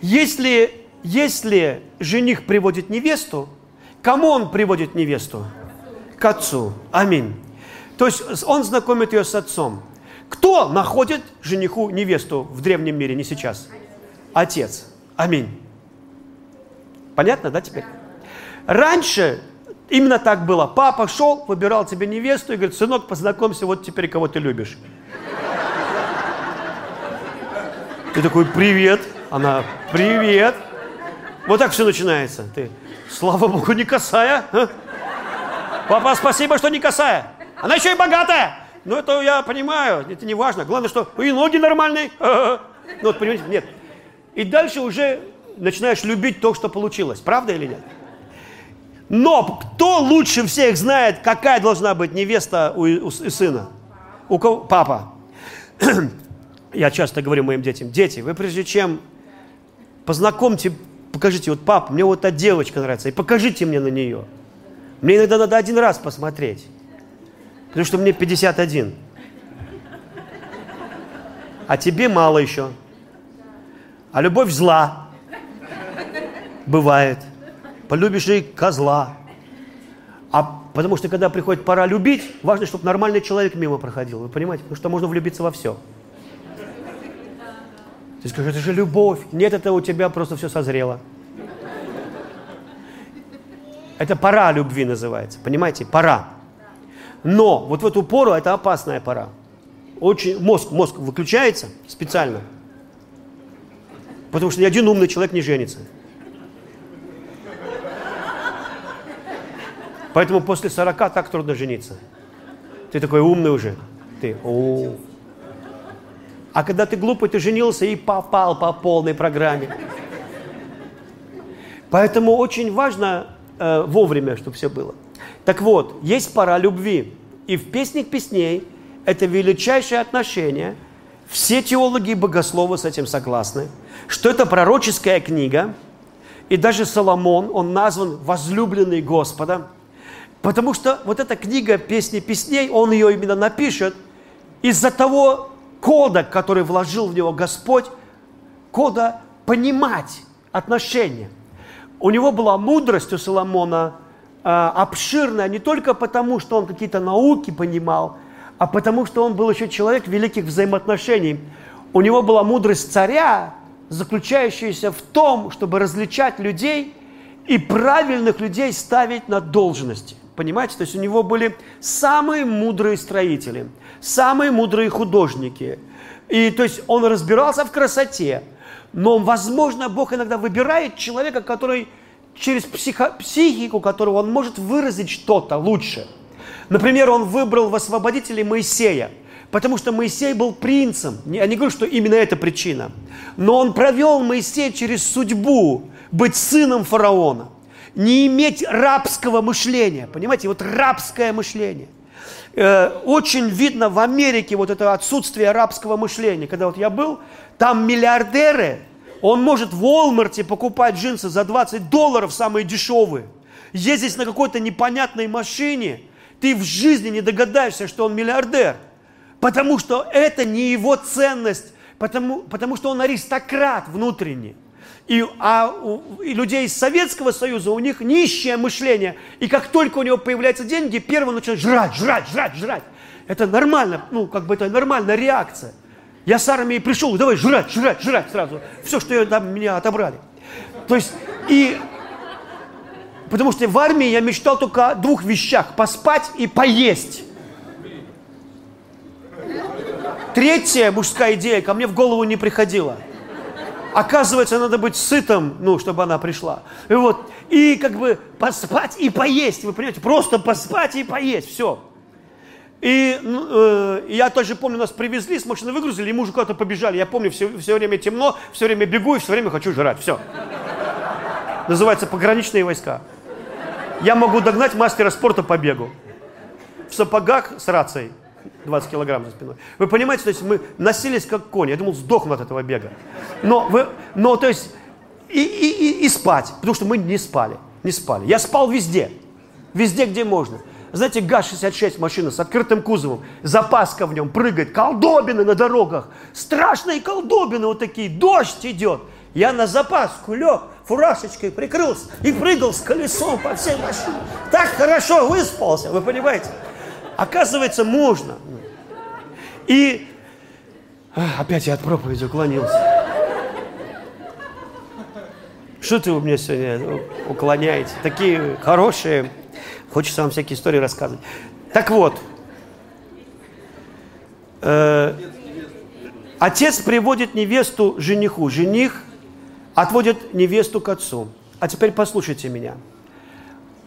Если, если жених приводит невесту, кому он приводит невесту? К отцу. Аминь. То есть он знакомит ее с отцом. Кто находит жениху невесту в древнем мире, не сейчас? Отец. Аминь. Понятно, да, теперь? Раньше именно так было. Папа шел, выбирал тебе невесту и говорит, сынок, познакомься, вот теперь кого ты любишь. Ты такой, привет. Она, привет. Вот так все начинается. Ты, слава богу, не косая. А? Папа, спасибо, что не косая. Она еще и богатая. Ну, это я понимаю, это не важно. Главное, что и ноги нормальные. Ну, вот, понимаете, нет. И дальше уже начинаешь любить то, что получилось. Правда или нет? Но кто лучше всех знает, какая должна быть невеста у, у, у сына? У кого? Папа. (clears throat) Я часто говорю моим детям, дети, вы прежде чем познакомьте, покажите, вот папа, мне вот эта девочка нравится, и покажите мне на нее. Мне иногда надо один раз посмотреть, потому что мне 51. А тебе мало еще. А любовь зла. Бывает. Полюбишь и козла. А потому что когда приходит пора любить, важно, чтобы нормальный человек мимо проходил. Вы понимаете? Потому что можно влюбиться во все. Ты скажешь, это же любовь. Нет, это у тебя просто все созрело. Это пора любви называется. Понимаете? Пора. Но вот в эту пору это опасная пора. Очень, мозг, мозг выключается специально. Потому что ни один умный человек не женится. Поэтому после 40 так трудно жениться. Ты такой умный уже. Ты, о, а когда ты глупый, ты женился и попал по полной программе. Поэтому очень важно э, вовремя, чтобы все было. Так вот, есть пора любви. И в «Песнях песней» это величайшее отношение. Все теологи и богословы с этим согласны, что это пророческая книга. И даже Соломон, он назван «возлюбленный Господа», потому что вот эта книга «Песни песней», он ее именно напишет из-за того кода, который вложил в него Господь, кода понимать отношения. У него была мудрость у Соломона обширная не только потому, что он какие-то науки понимал, а потому что он был еще человек великих взаимоотношений. У него была мудрость царя, заключающаяся в том, чтобы различать людей и правильных людей ставить на должности. Понимаете? То есть у него были самые мудрые строители – самые мудрые художники. И то есть он разбирался в красоте. Но, возможно, Бог иногда выбирает человека, который через психо, психику которого он может выразить что-то лучше. Например, он выбрал в освободителе Моисея, потому что Моисей был принцем. Я не говорю, что именно это причина. Но он провел Моисея через судьбу быть сыном фараона. Не иметь рабского мышления. Понимаете, вот рабское мышление. Э, очень видно в Америке вот это отсутствие арабского мышления. Когда вот я был, там миллиардеры, он может в Walmart покупать джинсы за 20 долларов, самые дешевые. Ездить на какой-то непонятной машине, ты в жизни не догадаешься, что он миллиардер. Потому что это не его ценность, потому, потому что он аристократ внутренний. И, а у и людей из Советского Союза у них нищее мышление. И как только у него появляются деньги, первый начинает жрать, жрать, жрать, жрать. Это нормально, ну, как бы это нормальная реакция. Я с армией пришел, давай жрать, жрать, жрать сразу. Все, что там меня отобрали. То есть, и... Потому что в армии я мечтал только о двух вещах. Поспать и поесть. Третья мужская идея ко мне в голову не приходила. Оказывается, надо быть сытым, ну, чтобы она пришла. И вот, и как бы поспать и поесть, вы понимаете, просто поспать и поесть, все. И ну, э, я тоже помню, нас привезли, с машины выгрузили, и мы уже куда-то побежали. Я помню, все, все время темно, все время бегу и все время хочу жрать. Все. Называется пограничные войска. Я могу догнать мастера спорта по бегу. В сапогах с рацией. 20 килограмм за спиной. Вы понимаете, то есть мы носились как кони. Я думал, сдохну от этого бега. Но, вы, но то есть, и, и, и, и спать, потому что мы не спали. Не спали. Я спал везде. Везде, где можно. Знаете, ГАЗ-66 машина с открытым кузовом, запаска в нем прыгает, колдобины на дорогах, страшные колдобины вот такие, дождь идет. Я на запаску лег, фуражечкой прикрылся и прыгал с колесом по всей машине. Так хорошо выспался, вы понимаете? Оказывается, можно. И опять я от проповеди уклонился. Что ты у меня сегодня уклоняете? Такие хорошие. Хочется вам всякие истории рассказывать. Так вот, э, отец приводит невесту жениху. Жених отводит невесту к отцу. А теперь послушайте меня.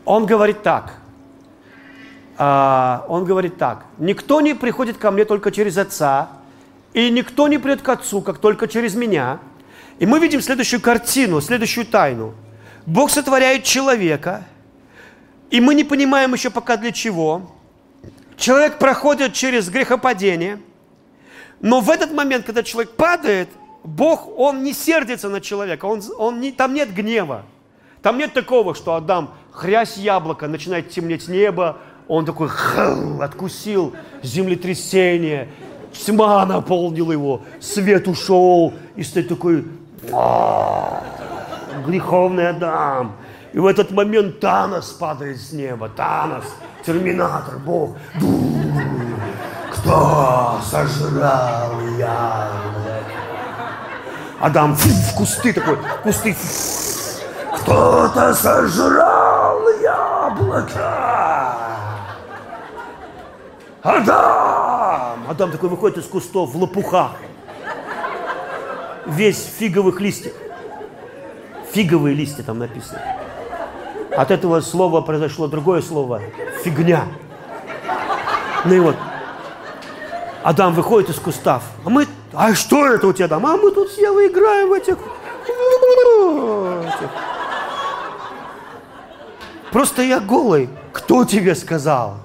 Он говорит так – А, он говорит так. Никто не приходит ко мне только через Отца, и никто не придет к Отцу, как только через меня. И мы видим следующую картину, следующую тайну. Бог сотворяет человека, и мы не понимаем еще пока для чего. Человек проходит через грехопадение, но в этот момент, когда человек падает, Бог, Он не сердится на человека, он, он не, там нет гнева. Там нет такого, что Адам хрясь яблоко, начинает темнеть небо, он такой откусил землетрясение, тьма наполнила его, свет ушел, и стоит такой греховный Адам. И в этот момент Танос падает с неба, Танос, терминатор, Бог. Кто сожрал яблоко? Адам в кусты такой, кусты. Кто-то сожрал яблоко. Адам! Адам такой выходит из кустов в лопухах. Весь в фиговых листьях. Фиговые листья там написано. От этого слова произошло другое слово. Фигня. Ну и вот. Адам выходит из кустов. А мы... А что это у тебя, Адам? А мы тут с Евой играем в этих... Просто я голый. Кто тебе сказал?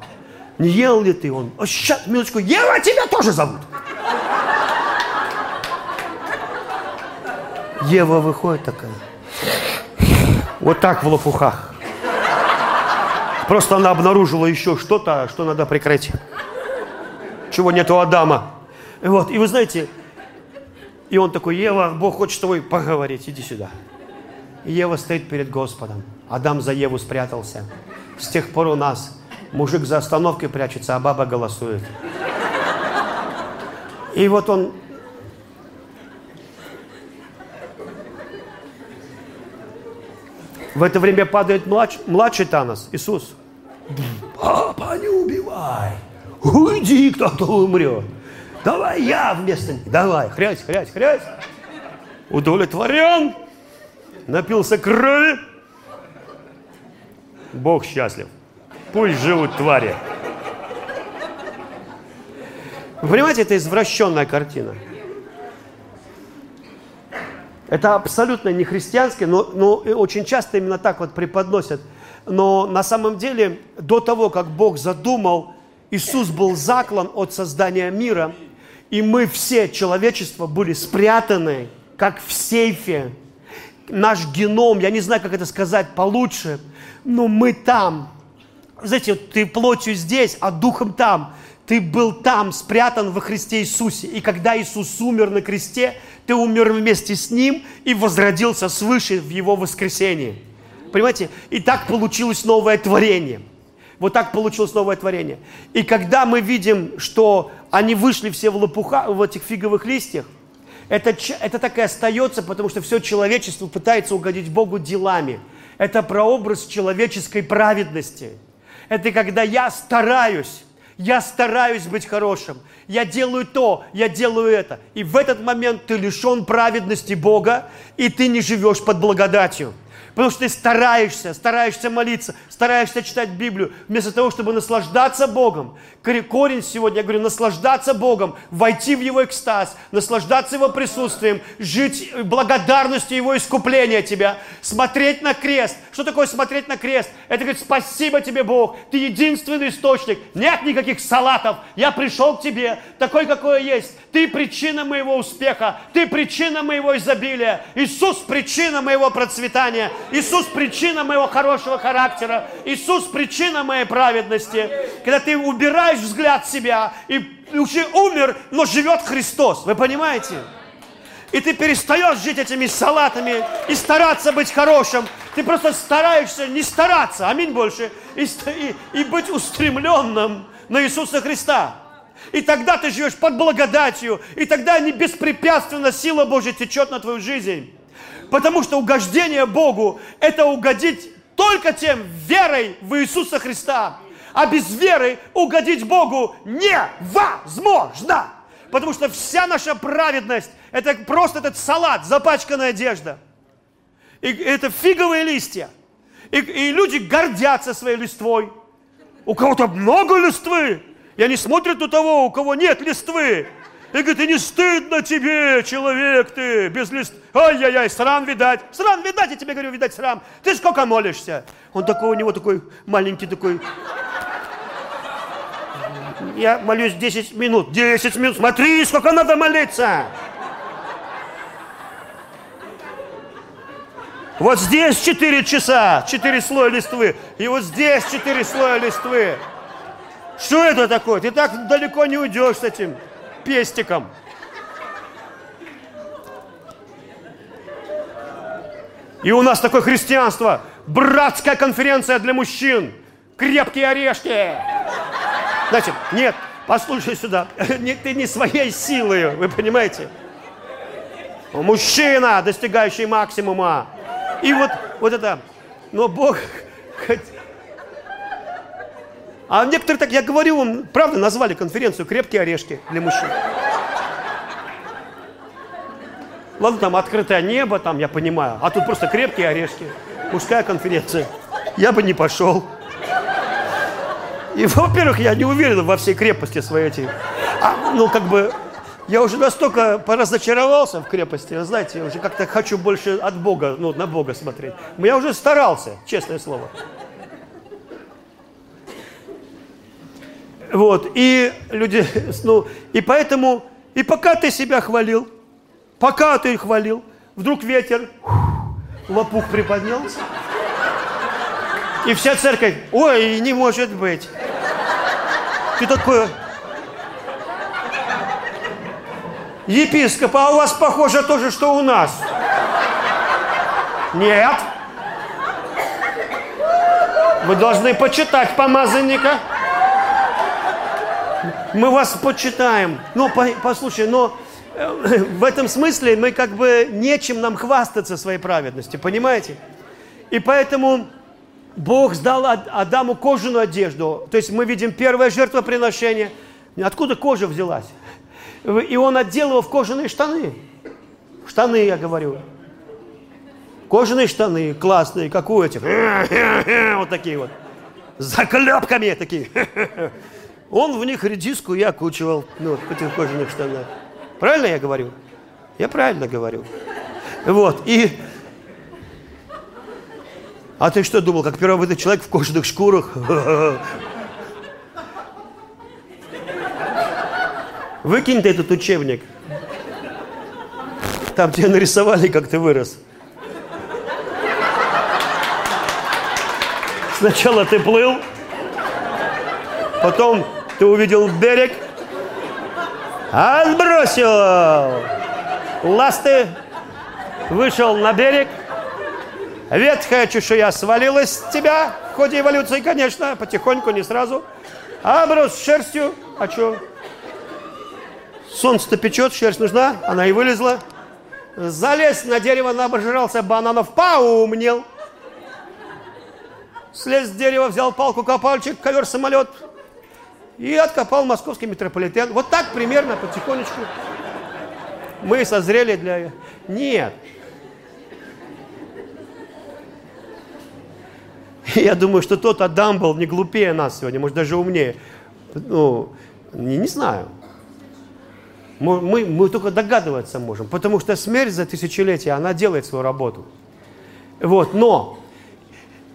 Не ел ли ты? Он, а сейчас, минуточку, Ева, тебя тоже зовут. Ева выходит такая. Вот так в лопухах. Просто она обнаружила еще что-то, что надо прикрыть. Чего нет у Адама. И вот, и вы знаете, и он такой, Ева, Бог хочет с тобой поговорить, иди сюда. И Ева стоит перед Господом. Адам за Еву спрятался. С тех пор у нас мужик за остановкой прячется, а баба голосует. И вот он В это время падает младш, младший Танос, Иисус. Папа, не убивай. Уйди, кто-то умрет. Давай я вместо них. Давай, хрясь, хрясь, хрясь. Удовлетворен. Напился крови. Бог счастлив. Пусть живут твари. Вы понимаете, это извращенная картина. Это абсолютно не христианское, но, но очень часто именно так вот преподносят. Но на самом деле, до того, как Бог задумал, Иисус был заклан от создания мира, и мы все, человечество, были спрятаны, как в сейфе. Наш геном, я не знаю, как это сказать получше, но мы там. Знаете, ты плотью здесь, а духом там. Ты был там, спрятан во Христе Иисусе. И когда Иисус умер на кресте, ты умер вместе с Ним и возродился свыше в Его воскресении. Понимаете? И так получилось новое творение. Вот так получилось новое творение. И когда мы видим, что они вышли все в лопуха, в этих фиговых листьях, это, это так и остается, потому что все человечество пытается угодить Богу делами. Это прообраз человеческой праведности. Это когда я стараюсь я стараюсь быть хорошим. Я делаю то, я делаю это. И в этот момент ты лишен праведности Бога, и ты не живешь под благодатью. Потому что ты стараешься, стараешься молиться, стараешься читать Библию, вместо того, чтобы наслаждаться Богом. Корень сегодня, я говорю, наслаждаться Богом, войти в Его экстаз, наслаждаться Его присутствием, жить благодарностью Его искупления тебя, смотреть на крест. Что такое смотреть на крест? Это говорит, спасибо тебе, Бог, ты единственный источник, нет никаких салатов, я пришел к тебе, такой, какой есть. Ты причина моего успеха, ты причина моего изобилия. Иисус причина моего процветания. Иисус причина моего хорошего характера. Иисус причина моей праведности. Когда ты убираешь взгляд себя и уже умер, но живет Христос. Вы понимаете? И ты перестаешь жить этими салатами и стараться быть хорошим. Ты просто стараешься не стараться, аминь больше, и, и, и быть устремленным на Иисуса Христа. И тогда ты живешь под благодатью, и тогда не беспрепятственно сила Божья течет на твою жизнь. Потому что угождение Богу – это угодить только тем верой в Иисуса Христа. А без веры угодить Богу невозможно. Потому что вся наша праведность – это просто этот салат, запачканная одежда. И это фиговые листья. И, и люди гордятся своей листвой. у кого-то много листвы, и они смотрят на того, у кого нет листвы. И говорит, и не стыдно тебе, человек ты, без лист. Ай-яй-яй, срам видать. Срам видать, я тебе говорю, видать срам. Ты сколько молишься? Он такой, у него такой маленький такой. Я молюсь 10 минут. 10 минут. Смотри, сколько надо молиться. Вот здесь 4 часа, 4 слоя листвы. И вот здесь 4 слоя листвы. Что это такое? Ты так далеко не уйдешь с этим пестиком. И у нас такое христианство. Братская конференция для мужчин. Крепкие орешки. Значит, нет, послушай сюда. (laughs) Ты не своей силой, вы понимаете? Мужчина, достигающий максимума. И вот, вот это. Но Бог (laughs) а некоторые так, я говорю вам, правда, назвали конференцию «Крепкие орешки» для мужчин. Ладно, там открытое небо, там, я понимаю. А тут просто крепкие орешки. Мужская конференция. Я бы не пошел. И, во-первых, я не уверен во всей крепости своей эти. А, ну, как бы, я уже настолько поразочаровался в крепости, знаете, я уже как-то хочу больше от Бога, ну, на Бога смотреть. Я уже старался, честное слово. Вот, и люди, (laughs) ну, и поэтому, и пока ты себя хвалил, пока ты хвалил, вдруг ветер, (laughs) лопух приподнялся, и вся церковь, ой, не может быть. Ты такой, епископ, а у вас похоже тоже, что у нас. Нет. Вы должны почитать помазанника мы вас почитаем. Но послушай, но э, (laughs) в этом смысле мы как бы нечем нам хвастаться своей праведностью, понимаете? И поэтому Бог сдал Адаму кожаную одежду. То есть мы видим первое жертвоприношение. Откуда кожа взялась? И он одел его в кожаные штаны. Штаны, я говорю. Кожаные штаны, классные, как у этих. (laughs) Вот такие вот. С заклепками такие. (laughs) Он в них редиску и окучивал, ну, в этих кожаных штанах. Правильно я говорю? Я правильно говорю. Вот, и... А ты что думал, как первый человек в кожаных шкурах? Выкинь ты этот учебник. Там тебя нарисовали, как ты вырос. Сначала ты плыл, потом ты увидел берег, отбросил! Ласты, вышел на берег, ветхая чешуя свалилась с тебя, в ходе эволюции, конечно, потихоньку, не сразу, оброс шерстью, а что? Солнце-то печет, шерсть нужна, она и вылезла. Залез на дерево, набожрался бананов, поумнел. Слез с дерева, взял палку, копальчик, ковер-самолет, и откопал московский метрополитен. Вот так примерно, потихонечку. Мы созрели для... Нет. Я думаю, что тот Адам был не глупее нас сегодня, может, даже умнее. Ну, не, не знаю. Мы, мы, мы только догадываться можем, потому что смерть за тысячелетия, она делает свою работу. Вот, но,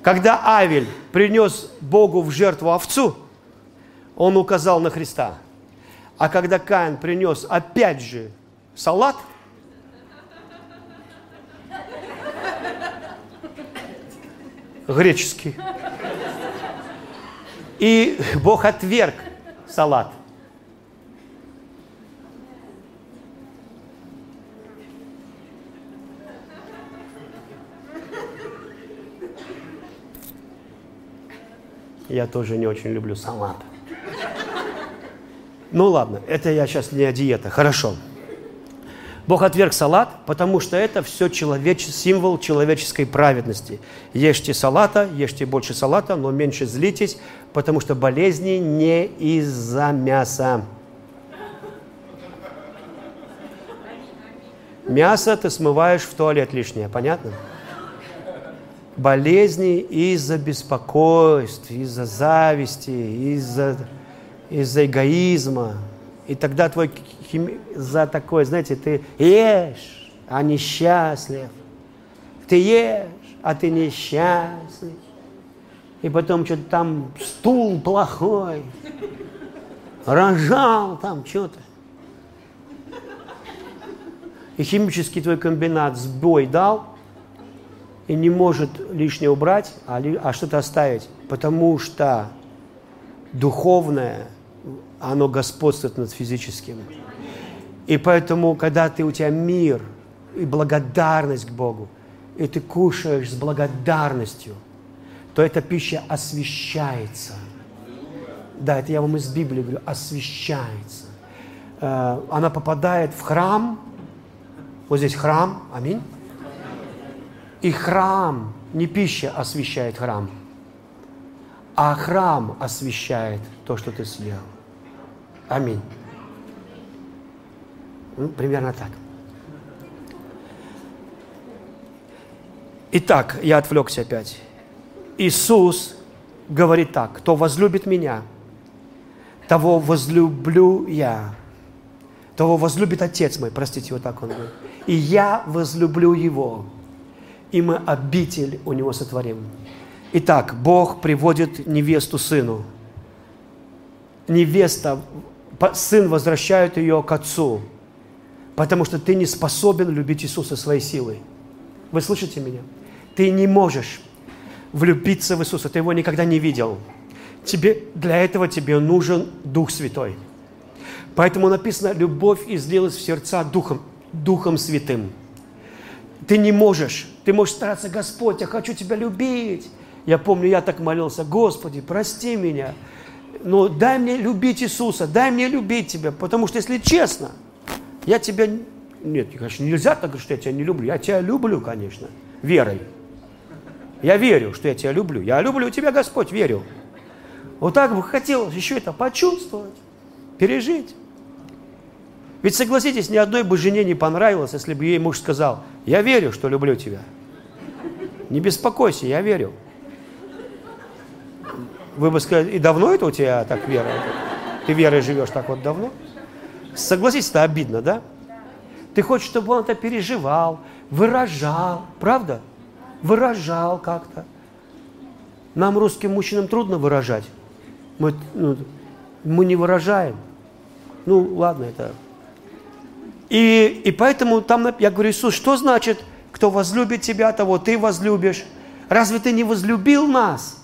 когда Авель принес Богу в жертву овцу, он указал на Христа. А когда Каин принес опять же салат, греческий, и Бог отверг салат. Я тоже не очень люблю салат. Ну ладно, это я сейчас не о диете. Хорошо. Бог отверг салат, потому что это все человеч... символ человеческой праведности. Ешьте салата, ешьте больше салата, но меньше злитесь, потому что болезни не из-за мяса. Мясо ты смываешь в туалет лишнее, понятно? болезни из-за беспокойств, из-за зависти, из-за из эгоизма. И тогда твой хими... за такое, знаете, ты ешь, а несчастлив. Ты ешь, а ты несчастлив. И потом что-то там стул плохой. Рожал там что-то. И химический твой комбинат сбой дал, и не может лишнее убрать, а, а что-то оставить. Потому что духовное, оно господствует над физическим. И поэтому, когда ты, у тебя мир и благодарность к Богу, и ты кушаешь с благодарностью, то эта пища освещается. Да, это я вам из Библии говорю, освещается. Э, она попадает в храм, вот здесь храм, аминь. И храм, не пища освещает храм, а храм освещает то, что ты съел. Аминь. Ну, примерно так. Итак, я отвлекся опять. Иисус говорит так, кто возлюбит меня, того возлюблю я. Того возлюбит Отец мой, простите, вот так он говорит. И я возлюблю его и мы обитель у него сотворим. Итак, Бог приводит невесту сыну. Невеста, сын возвращает ее к отцу, потому что ты не способен любить Иисуса своей силой. Вы слышите меня? Ты не можешь влюбиться в Иисуса, ты его никогда не видел. Тебе, для этого тебе нужен Дух Святой. Поэтому написано, любовь излилась в сердца Духом, Духом Святым. Ты не можешь ты можешь стараться, Господь, я хочу Тебя любить. Я помню, я так молился, Господи, прости меня. Но дай мне любить Иисуса, дай мне любить Тебя. Потому что, если честно, я Тебя... Нет, конечно, нельзя так говорить, что я Тебя не люблю. Я Тебя люблю, конечно, верой. Я верю, что я Тебя люблю. Я люблю Тебя, Господь, верю. Вот так бы хотелось еще это почувствовать, пережить. Ведь согласитесь, ни одной бы жене не понравилось, если бы ей муж сказал, я верю, что люблю тебя. Не беспокойся, я верю. Вы бы сказали, и давно это у тебя так вера? Ты верой живешь так вот давно? Согласитесь, это обидно, да? Ты хочешь, чтобы он это переживал, выражал, правда? Выражал как-то. Нам, русским мужчинам, трудно выражать. Мы, ну, мы не выражаем. Ну, ладно, это... И, и поэтому там, я говорю, Иисус, что значит – кто возлюбит тебя, того ты возлюбишь. Разве ты не возлюбил нас?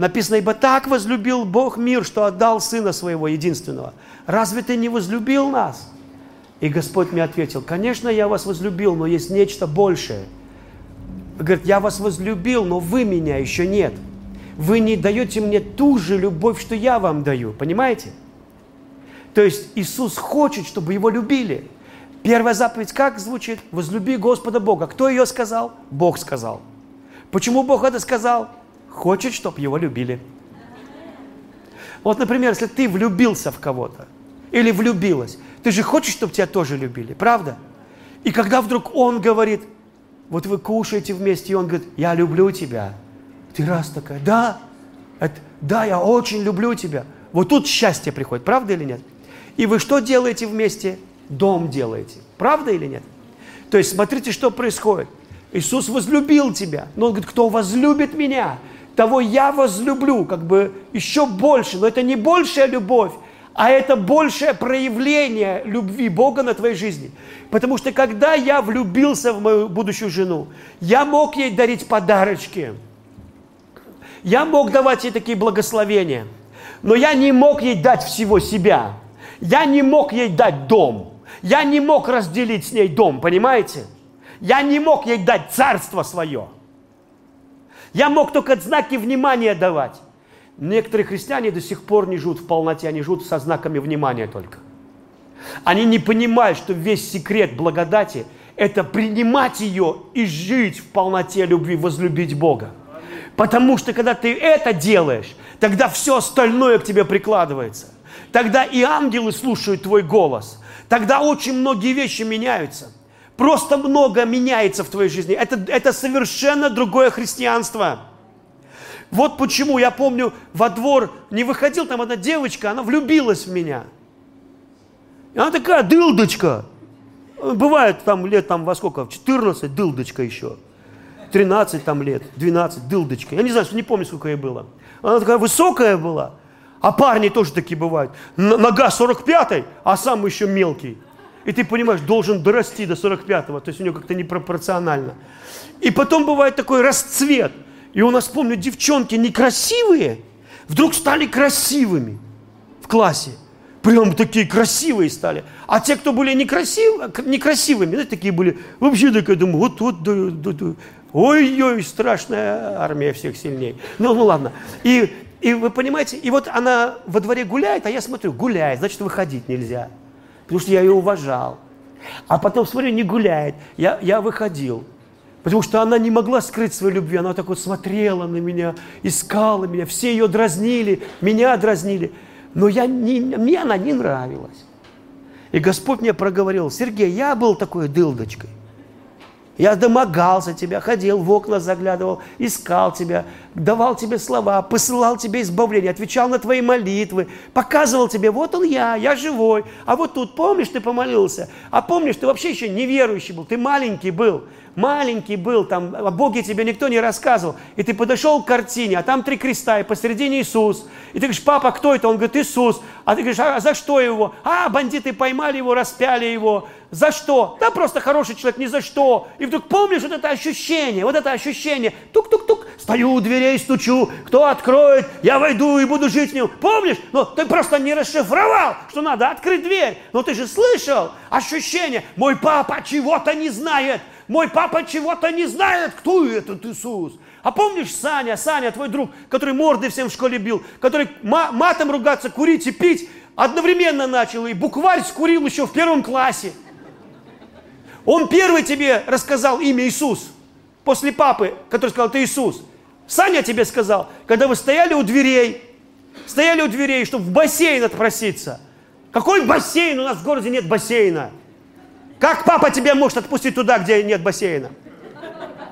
Написано, ибо так возлюбил Бог мир, что отдал Сына Своего Единственного. Разве ты не возлюбил нас? И Господь мне ответил, конечно, я вас возлюбил, но есть нечто большее. Говорит, я вас возлюбил, но вы меня еще нет. Вы не даете мне ту же любовь, что я вам даю. Понимаете? То есть Иисус хочет, чтобы его любили. Первая заповедь как звучит? Возлюби Господа Бога. Кто ее сказал? Бог сказал. Почему Бог это сказал? Хочет, чтобы его любили. Вот, например, если ты влюбился в кого-то или влюбилась, ты же хочешь, чтобы тебя тоже любили, правда? И когда вдруг он говорит, вот вы кушаете вместе, и он говорит, я люблю тебя. Ты раз такая, да, это, да, я очень люблю тебя. Вот тут счастье приходит, правда или нет? И вы что делаете вместе? дом делаете. Правда или нет? То есть смотрите, что происходит. Иисус возлюбил тебя. Но Он говорит, кто возлюбит меня, того я возлюблю, как бы еще больше. Но это не большая любовь, а это большее проявление любви Бога на твоей жизни. Потому что когда я влюбился в мою будущую жену, я мог ей дарить подарочки. Я мог давать ей такие благословения. Но я не мог ей дать всего себя. Я не мог ей дать дом. Я не мог разделить с ней дом, понимаете? Я не мог ей дать царство свое. Я мог только знаки внимания давать. Некоторые христиане до сих пор не живут в полноте, они живут со знаками внимания только. Они не понимают, что весь секрет благодати – это принимать ее и жить в полноте любви, возлюбить Бога. Потому что когда ты это делаешь, тогда все остальное к тебе прикладывается. Тогда и ангелы слушают твой голос – тогда очень многие вещи меняются. Просто много меняется в твоей жизни. Это, это совершенно другое христианство. Вот почему я помню, во двор не выходил, там одна девочка, она влюбилась в меня. И она такая дылдочка. Бывает там лет там во сколько, 14, дылдочка еще. 13 там лет, 12, дылдочка. Я не знаю, не помню, сколько ей было. Она такая высокая была, а парни тоже такие бывают. Нога 45 а сам еще мелкий. И ты понимаешь, должен дорасти до 45-го, то есть у него как-то непропорционально. И потом бывает такой расцвет. И у нас, помню, девчонки некрасивые, вдруг стали красивыми в классе. Прям такие красивые стали. А те, кто были некрасив, некрасивыми, знаете, такие были, вообще такая, думаю, вот, вот, да, да, да. ой-ой, страшная армия всех сильней. Ну, ну ладно. И, и вы понимаете, и вот она во дворе гуляет, а я смотрю, гуляет, значит, выходить нельзя. Потому что я ее уважал. А потом, смотрю, не гуляет. Я, я выходил. Потому что она не могла скрыть свою любви. Она так вот смотрела на меня, искала меня. Все ее дразнили, меня дразнили но я не, мне она не нравилась. И Господь мне проговорил, Сергей, я был такой дылдочкой. Я домогался тебя, ходил в окна, заглядывал, искал тебя, давал тебе слова, посылал тебе избавление, отвечал на твои молитвы, показывал тебе, вот он я, я живой. А вот тут, помнишь, ты помолился? А помнишь, ты вообще еще неверующий был, ты маленький был маленький был, там о Боге тебе никто не рассказывал, и ты подошел к картине, а там три креста, и посередине Иисус. И ты говоришь, папа, кто это? Он говорит, Иисус. А ты говоришь, а за что его? А, бандиты поймали его, распяли его. За что? Да просто хороший человек, ни за что. И вдруг помнишь вот это ощущение, вот это ощущение. Тук-тук-тук, стою у дверей, стучу. Кто откроет? Я войду и буду жить в нем. Помнишь? Но ты просто не расшифровал, что надо открыть дверь. Но ты же слышал ощущение. Мой папа чего-то не знает. Мой папа чего-то не знает, кто этот Иисус. А помнишь Саня, Саня, твой друг, который морды всем в школе бил, который матом ругаться, курить и пить одновременно начал, и букварь скурил еще в первом классе. Он первый тебе рассказал имя Иисус, после папы, который сказал, ты Иисус. Саня тебе сказал, когда вы стояли у дверей, стояли у дверей, чтобы в бассейн отпроситься. Какой бассейн? У нас в городе нет бассейна. Как папа тебя может отпустить туда, где нет бассейна?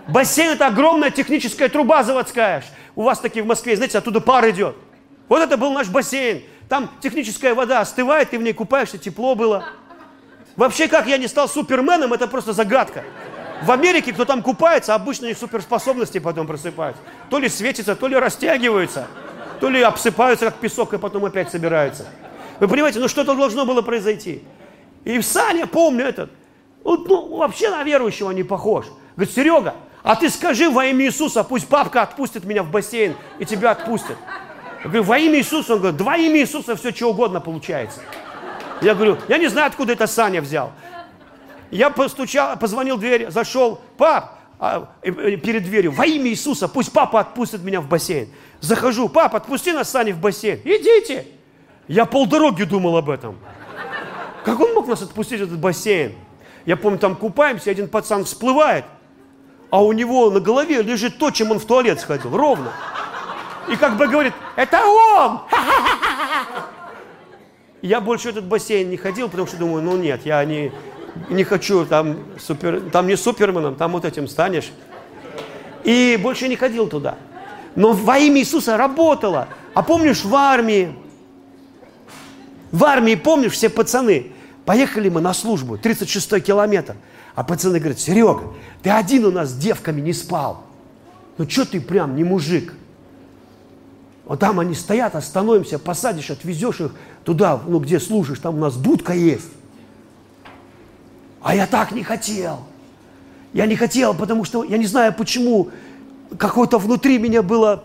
Бассейн – это огромная техническая труба заводская. У вас такие в Москве, знаете, оттуда пар идет. Вот это был наш бассейн. Там техническая вода остывает, ты в ней купаешься, тепло было. Вообще, как я не стал суперменом, это просто загадка. В Америке, кто там купается, обычно их суперспособности потом просыпаются. То ли светится, то ли растягиваются, то ли обсыпаются, как песок, и потом опять собираются. Вы понимаете, ну что-то должно было произойти. И Саня, помню этот, вот, ну, вообще на верующего не похож. Говорит, Серега, а ты скажи во имя Иисуса, пусть папка отпустит меня в бассейн и тебя отпустит. Я говорю, во имя Иисуса. Он говорит, два имя Иисуса, все что угодно получается. Я говорю, я не знаю, откуда это Саня взял. Я постучал, позвонил в дверь, зашел, пап, а, перед дверью, во имя Иисуса, пусть папа отпустит меня в бассейн. Захожу, пап, отпусти нас, Саня, в бассейн. Идите. Я полдороги думал об этом. Как он мог нас отпустить в этот бассейн? Я помню, там купаемся, один пацан всплывает, а у него на голове лежит то, чем он в туалет сходил, ровно. И как бы говорит, это он! Я больше в этот бассейн не ходил, потому что думаю, ну нет, я не, не хочу там, супер, там не суперменом, там вот этим станешь. И больше не ходил туда. Но во имя Иисуса работало. А помнишь, в армии в армии, помнишь, все пацаны, поехали мы на службу, 36-й километр. А пацаны говорят, Серега, ты один у нас с девками не спал. Ну что ты прям не мужик? Вот там они стоят, остановимся, посадишь, отвезешь их туда, ну где служишь, там у нас будка есть. А я так не хотел. Я не хотел, потому что я не знаю почему, какое-то внутри меня было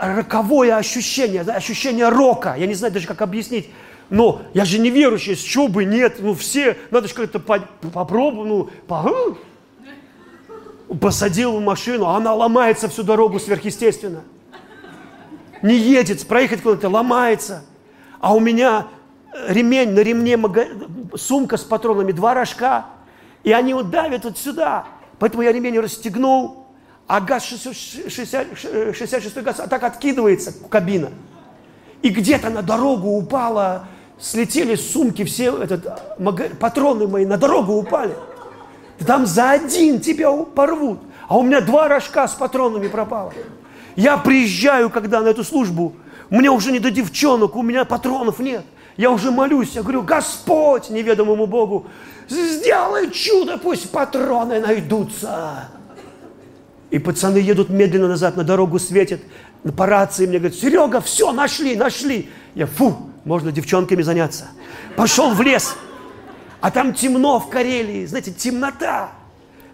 роковое ощущение, ощущение рока. Я не знаю даже, как объяснить. Но я же не верующий, с чего бы нет. Ну все, надо же как-то по, попробовать. Ну, по, посадил в машину, а она ломается всю дорогу сверхъестественно. Не едет, проехать куда-то, ломается. А у меня ремень, на ремне сумка с патронами, два рожка. И они вот давят вот сюда. Поэтому я ремень расстегнул, а газ 60, 66 газ а так откидывается кабина. И где-то на дорогу упала, слетели сумки, все этот, патроны мои на дорогу упали. Там за один тебя порвут. А у меня два рожка с патронами пропало. Я приезжаю, когда на эту службу, мне уже не до девчонок, у меня патронов нет. Я уже молюсь, я говорю, Господь, неведомому Богу, сделай чудо, пусть патроны найдутся. И пацаны едут медленно назад, на дорогу светят, по рации мне говорят, Серега, все, нашли, нашли. Я, фу, можно девчонками заняться. Пошел в лес, а там темно в Карелии, знаете, темнота.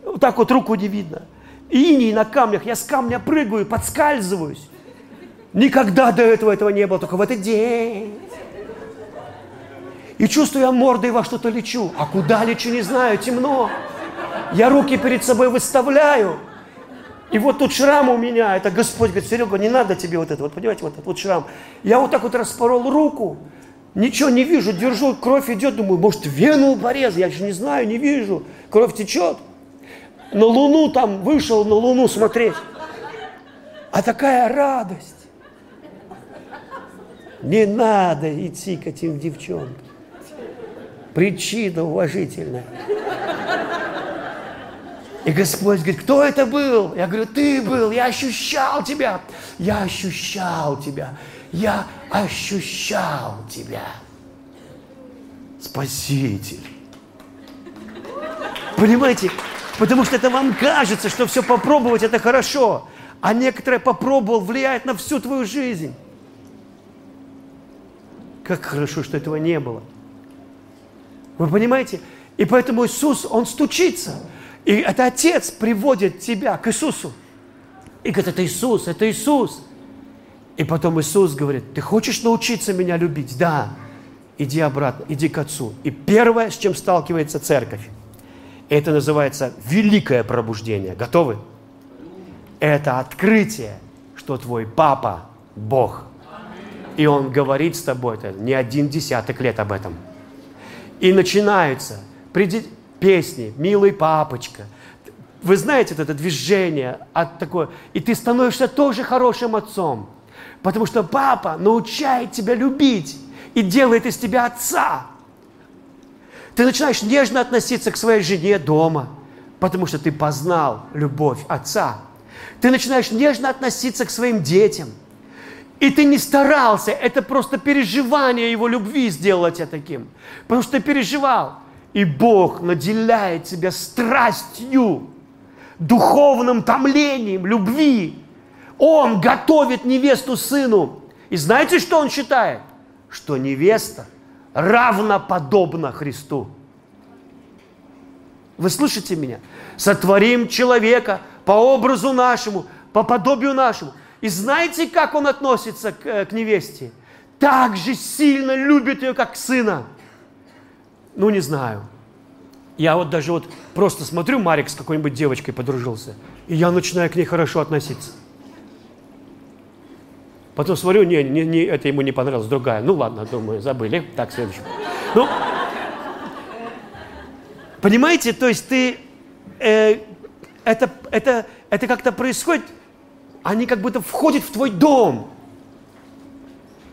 Вот так вот руку не видно. Иней на камнях, я с камня прыгаю, подскальзываюсь. Никогда до этого этого не было, только в этот день. И чувствую, я мордой во что-то лечу. А куда лечу, не знаю, темно. Я руки перед собой выставляю. И вот тут шрам у меня, это Господь говорит, Серега, не надо тебе вот это, вот понимаете, вот этот вот шрам. Я вот так вот распорол руку, ничего не вижу, держу, кровь идет, думаю, может, вену порез, я же не знаю, не вижу, кровь течет. На Луну там вышел, на Луну смотреть. А такая радость. Не надо идти к этим девчонкам. Причина уважительная. И Господь говорит, кто это был? Я говорю, ты был, я ощущал тебя. Я ощущал тебя. Я ощущал тебя. Спаситель. Понимаете? Потому что это вам кажется, что все попробовать это хорошо. А некоторое попробовал влияет на всю твою жизнь. Как хорошо, что этого не было. Вы понимаете? И поэтому Иисус, Он стучится. И это Отец приводит тебя к Иисусу. И говорит, это Иисус, это Иисус. И потом Иисус говорит, ты хочешь научиться меня любить? Да. Иди обратно, иди к Отцу. И первое, с чем сталкивается церковь, это называется великое пробуждение. Готовы? Это открытие, что твой папа – Бог. И Он говорит с тобой это не один десяток лет об этом. И начинаются песни «Милый папочка». Вы знаете это движение от такое, и ты становишься тоже хорошим отцом, потому что папа научает тебя любить и делает из тебя отца. Ты начинаешь нежно относиться к своей жене дома, потому что ты познал любовь отца. Ты начинаешь нежно относиться к своим детям. И ты не старался, это просто переживание его любви сделало тебя таким. Потому что ты переживал. И Бог наделяет тебя страстью, духовным томлением, любви. Он готовит невесту сыну. И знаете, что он считает? Что невеста равноподобна Христу. Вы слышите меня? Сотворим человека по образу нашему, по подобию нашему. И знаете, как он относится к, э, к невесте? Так же сильно любит ее, как сына. Ну, не знаю. Я вот даже вот просто смотрю, Марик с какой-нибудь девочкой подружился, и я начинаю к ней хорошо относиться. Потом смотрю, не, не, не, это ему не понравилось, другая. Ну ладно, думаю, забыли. Так, следующий. Ну, понимаете, то есть ты, э, это, это, это как-то происходит, они как будто входят в твой дом.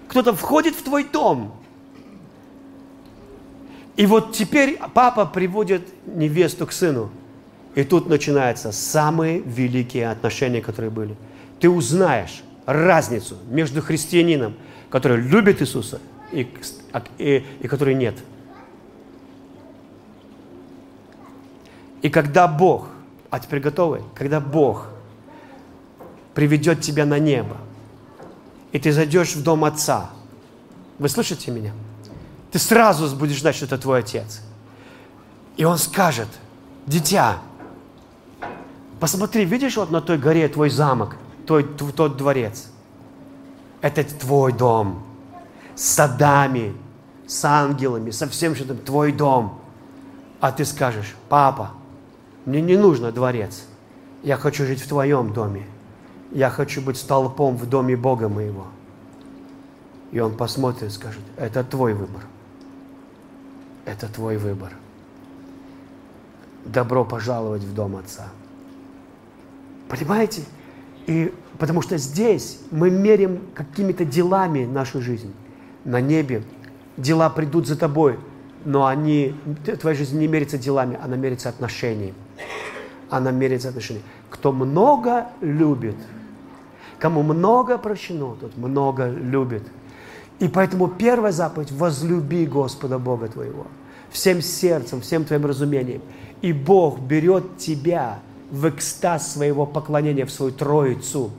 Кто-то входит в твой дом. И вот теперь папа приводит невесту к сыну. И тут начинаются самые великие отношения, которые были. Ты узнаешь разницу между христианином, который любит Иисуса, и, и, и который нет. И когда Бог, а теперь готовы, когда Бог приведет тебя на небо, и ты зайдешь в дом Отца, вы слышите меня? Ты сразу будешь знать, что это твой отец. И он скажет, дитя, посмотри, видишь вот на той горе твой замок, твой, тот дворец? Это твой дом. С садами, с ангелами, со всем, что там, твой дом. А ты скажешь, папа, мне не нужно дворец. Я хочу жить в твоем доме. Я хочу быть столпом в доме Бога моего. И он посмотрит и скажет, это твой выбор это твой выбор. Добро пожаловать в дом Отца. Понимаете? И потому что здесь мы мерим какими-то делами нашу жизнь. На небе дела придут за тобой но они, твоя жизнь не мерится делами, она мерится отношениями. Она мерится отношениями. Кто много любит, кому много прощено, тот много любит. И поэтому первая заповедь – возлюби Господа Бога твоего всем сердцем, всем твоим разумением. И Бог берет тебя в экстаз своего поклонения, в свою Троицу.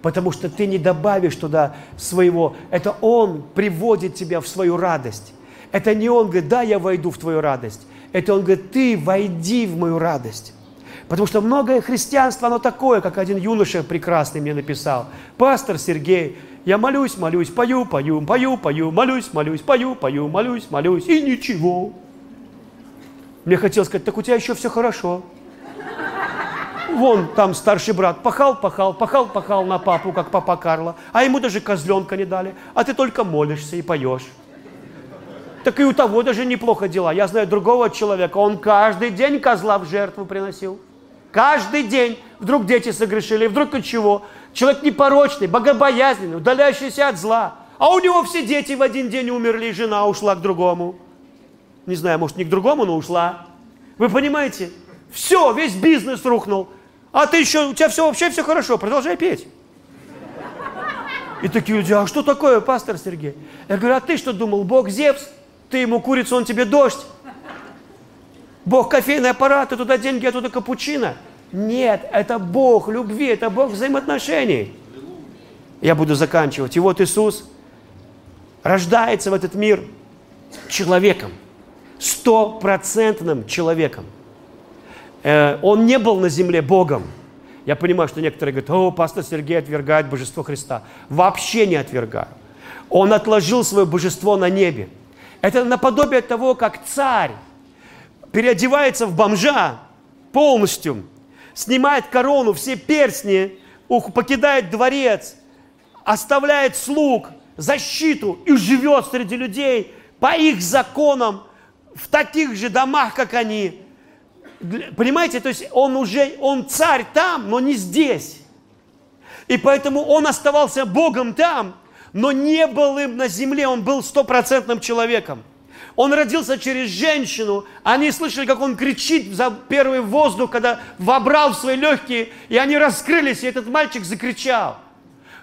Потому что ты не добавишь туда своего. Это Он приводит тебя в свою радость. Это не Он говорит, да, я войду в твою радость. Это Он говорит, ты войди в мою радость. Потому что многое христианство, оно такое, как один юноша прекрасный мне написал. Пастор Сергей, я молюсь, молюсь, пою, пою, пою, пою, молюсь, молюсь, пою, пою, молюсь, молюсь, и ничего. Мне хотелось сказать, так у тебя еще все хорошо. Вон там старший брат пахал, пахал, пахал, пахал на папу, как папа Карло, а ему даже козленка не дали, а ты только молишься и поешь. Так и у того даже неплохо дела. Я знаю другого человека, он каждый день козла в жертву приносил. Каждый день. Вдруг дети согрешили, вдруг от чего. Человек непорочный, богобоязненный, удаляющийся от зла. А у него все дети в один день умерли, и жена ушла к другому. Не знаю, может, не к другому, но ушла. Вы понимаете? Все, весь бизнес рухнул. А ты еще, у тебя все вообще все хорошо, продолжай петь. И такие люди, а что такое, пастор Сергей? Я говорю, а ты что думал, Бог Зевс? Ты ему курицу, он тебе дождь. Бог кофейный аппарат, ты туда деньги, а туда капучино. Нет, это Бог любви, это Бог взаимоотношений. Я буду заканчивать. И вот Иисус рождается в этот мир человеком, стопроцентным человеком. Э, он не был на земле Богом. Я понимаю, что некоторые говорят, о, пастор Сергей отвергает божество Христа. Вообще не отвергаю. Он отложил свое божество на небе. Это наподобие того, как царь переодевается в бомжа полностью, снимает корону, все перстни, покидает дворец, оставляет слуг, защиту и живет среди людей по их законам, в таких же домах, как они. Понимаете, то есть он уже, он царь там, но не здесь. И поэтому он оставался Богом там, но не был им на земле, он был стопроцентным человеком. Он родился через женщину. Они слышали, как он кричит за первый воздух, когда вобрал в свои легкие, и они раскрылись, и этот мальчик закричал.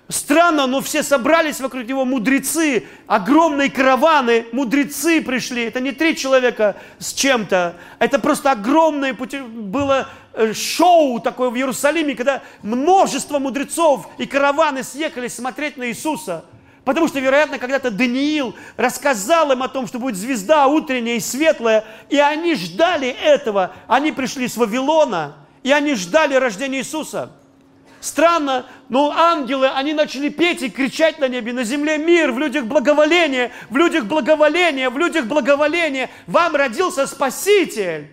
Странно, но все собрались вокруг него мудрецы, огромные караваны, мудрецы пришли. Это не три человека с чем-то, это просто огромное было э, шоу такое в Иерусалиме, когда множество мудрецов и караваны съехались смотреть на Иисуса – Потому что, вероятно, когда-то Даниил рассказал им о том, что будет звезда утренняя и светлая, и они ждали этого. Они пришли с Вавилона, и они ждали рождения Иисуса. Странно, но ангелы, они начали петь и кричать на небе, на земле мир, в людях благоволение, в людях благоволение, в людях благоволение. Вам родился Спаситель.